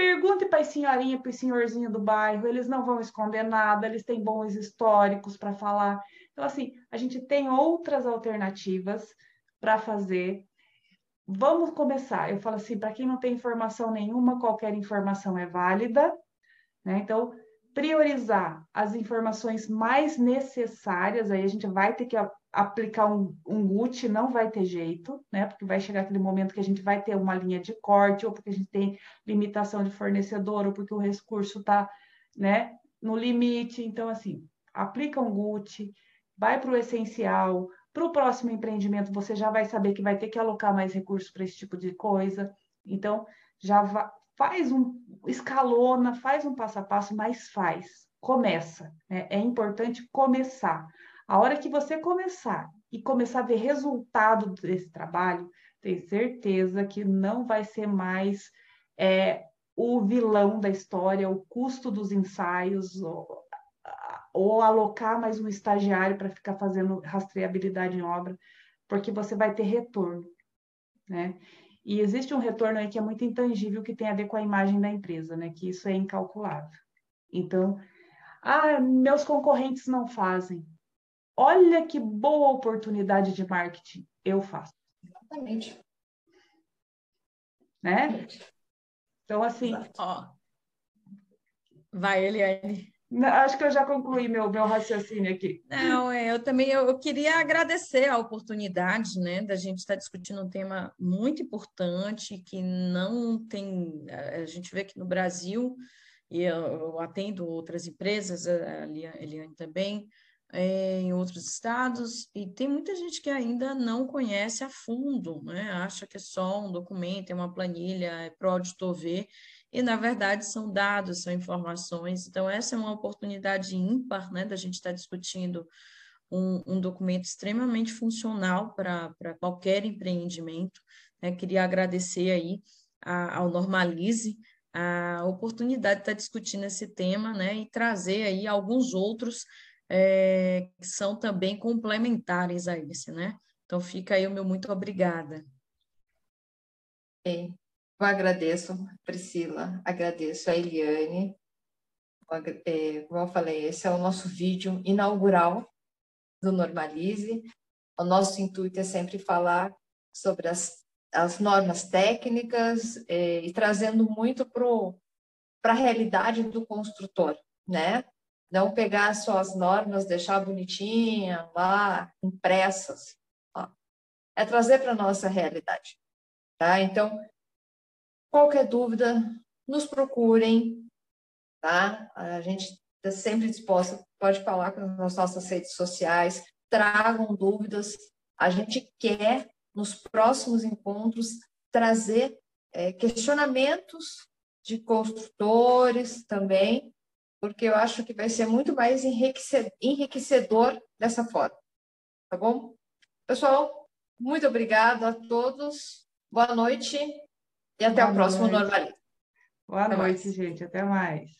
Pergunte para a senhorinha, para o senhorzinho do bairro, eles não vão esconder nada, eles têm bons históricos para falar. Então, assim, a gente tem outras alternativas para fazer. Vamos começar. Eu falo assim, para quem não tem informação nenhuma, qualquer informação é válida. Né? Então, priorizar as informações mais necessárias, aí a gente vai ter que aplicar um, um GUT, não vai ter jeito, né? Porque vai chegar aquele momento que a gente vai ter uma linha de corte, ou porque a gente tem limitação de fornecedor, ou porque o recurso está né, no limite. Então, assim, aplica um GUT, vai para o essencial, para o próximo empreendimento você já vai saber que vai ter que alocar mais recursos para esse tipo de coisa. Então, já va faz um escalona, faz um passo a passo, mas faz, começa. Né? É importante começar. A hora que você começar e começar a ver resultado desse trabalho, tem certeza que não vai ser mais é, o vilão da história, o custo dos ensaios, ou, ou alocar mais um estagiário para ficar fazendo rastreabilidade em obra, porque você vai ter retorno. Né? E existe um retorno aí que é muito intangível, que tem a ver com a imagem da empresa, né? Que isso é incalculável. Então, ah, meus concorrentes não fazem. Olha que boa oportunidade de marketing eu faço. Exatamente. Né? Então, assim. Ó. Vai, Eliane. Acho que eu já concluí meu, meu raciocínio aqui. Não, é, eu também eu, eu, queria agradecer a oportunidade né, da gente estar discutindo um tema muito importante que não tem. A gente vê que no Brasil, e eu, eu atendo outras empresas, a Eliane também, é, em outros estados, e tem muita gente que ainda não conhece a fundo, né? acha que é só um documento, é uma planilha, é para o auditor ver e na verdade são dados, são informações. Então, essa é uma oportunidade ímpar né, da gente estar discutindo um, um documento extremamente funcional para qualquer empreendimento. Né? Queria agradecer aí a, ao Normalize a oportunidade de estar discutindo esse tema né, e trazer aí alguns outros é, que são também complementares a esse, né? Então fica aí o meu muito obrigada. Eu agradeço, Priscila, agradeço a Eliane. É, como eu falei, esse é o nosso vídeo inaugural do Normalize. O nosso intuito é sempre falar sobre as, as normas técnicas é, e trazendo muito para a realidade do construtor, né? Não pegar só as normas, deixar bonitinha lá, impressas. Ó. É trazer para a nossa realidade. Tá? Então, Qualquer dúvida, nos procurem, tá? A gente está sempre disposta, pode falar com as nossas redes sociais, tragam dúvidas. A gente quer, nos próximos encontros, trazer é, questionamentos de construtores também, porque eu acho que vai ser muito mais enriquecedor dessa forma. Tá bom? Pessoal, muito obrigado a todos. Boa noite e até Boa o próximo noite. Normalismo. Boa até noite, mais. gente. Até mais.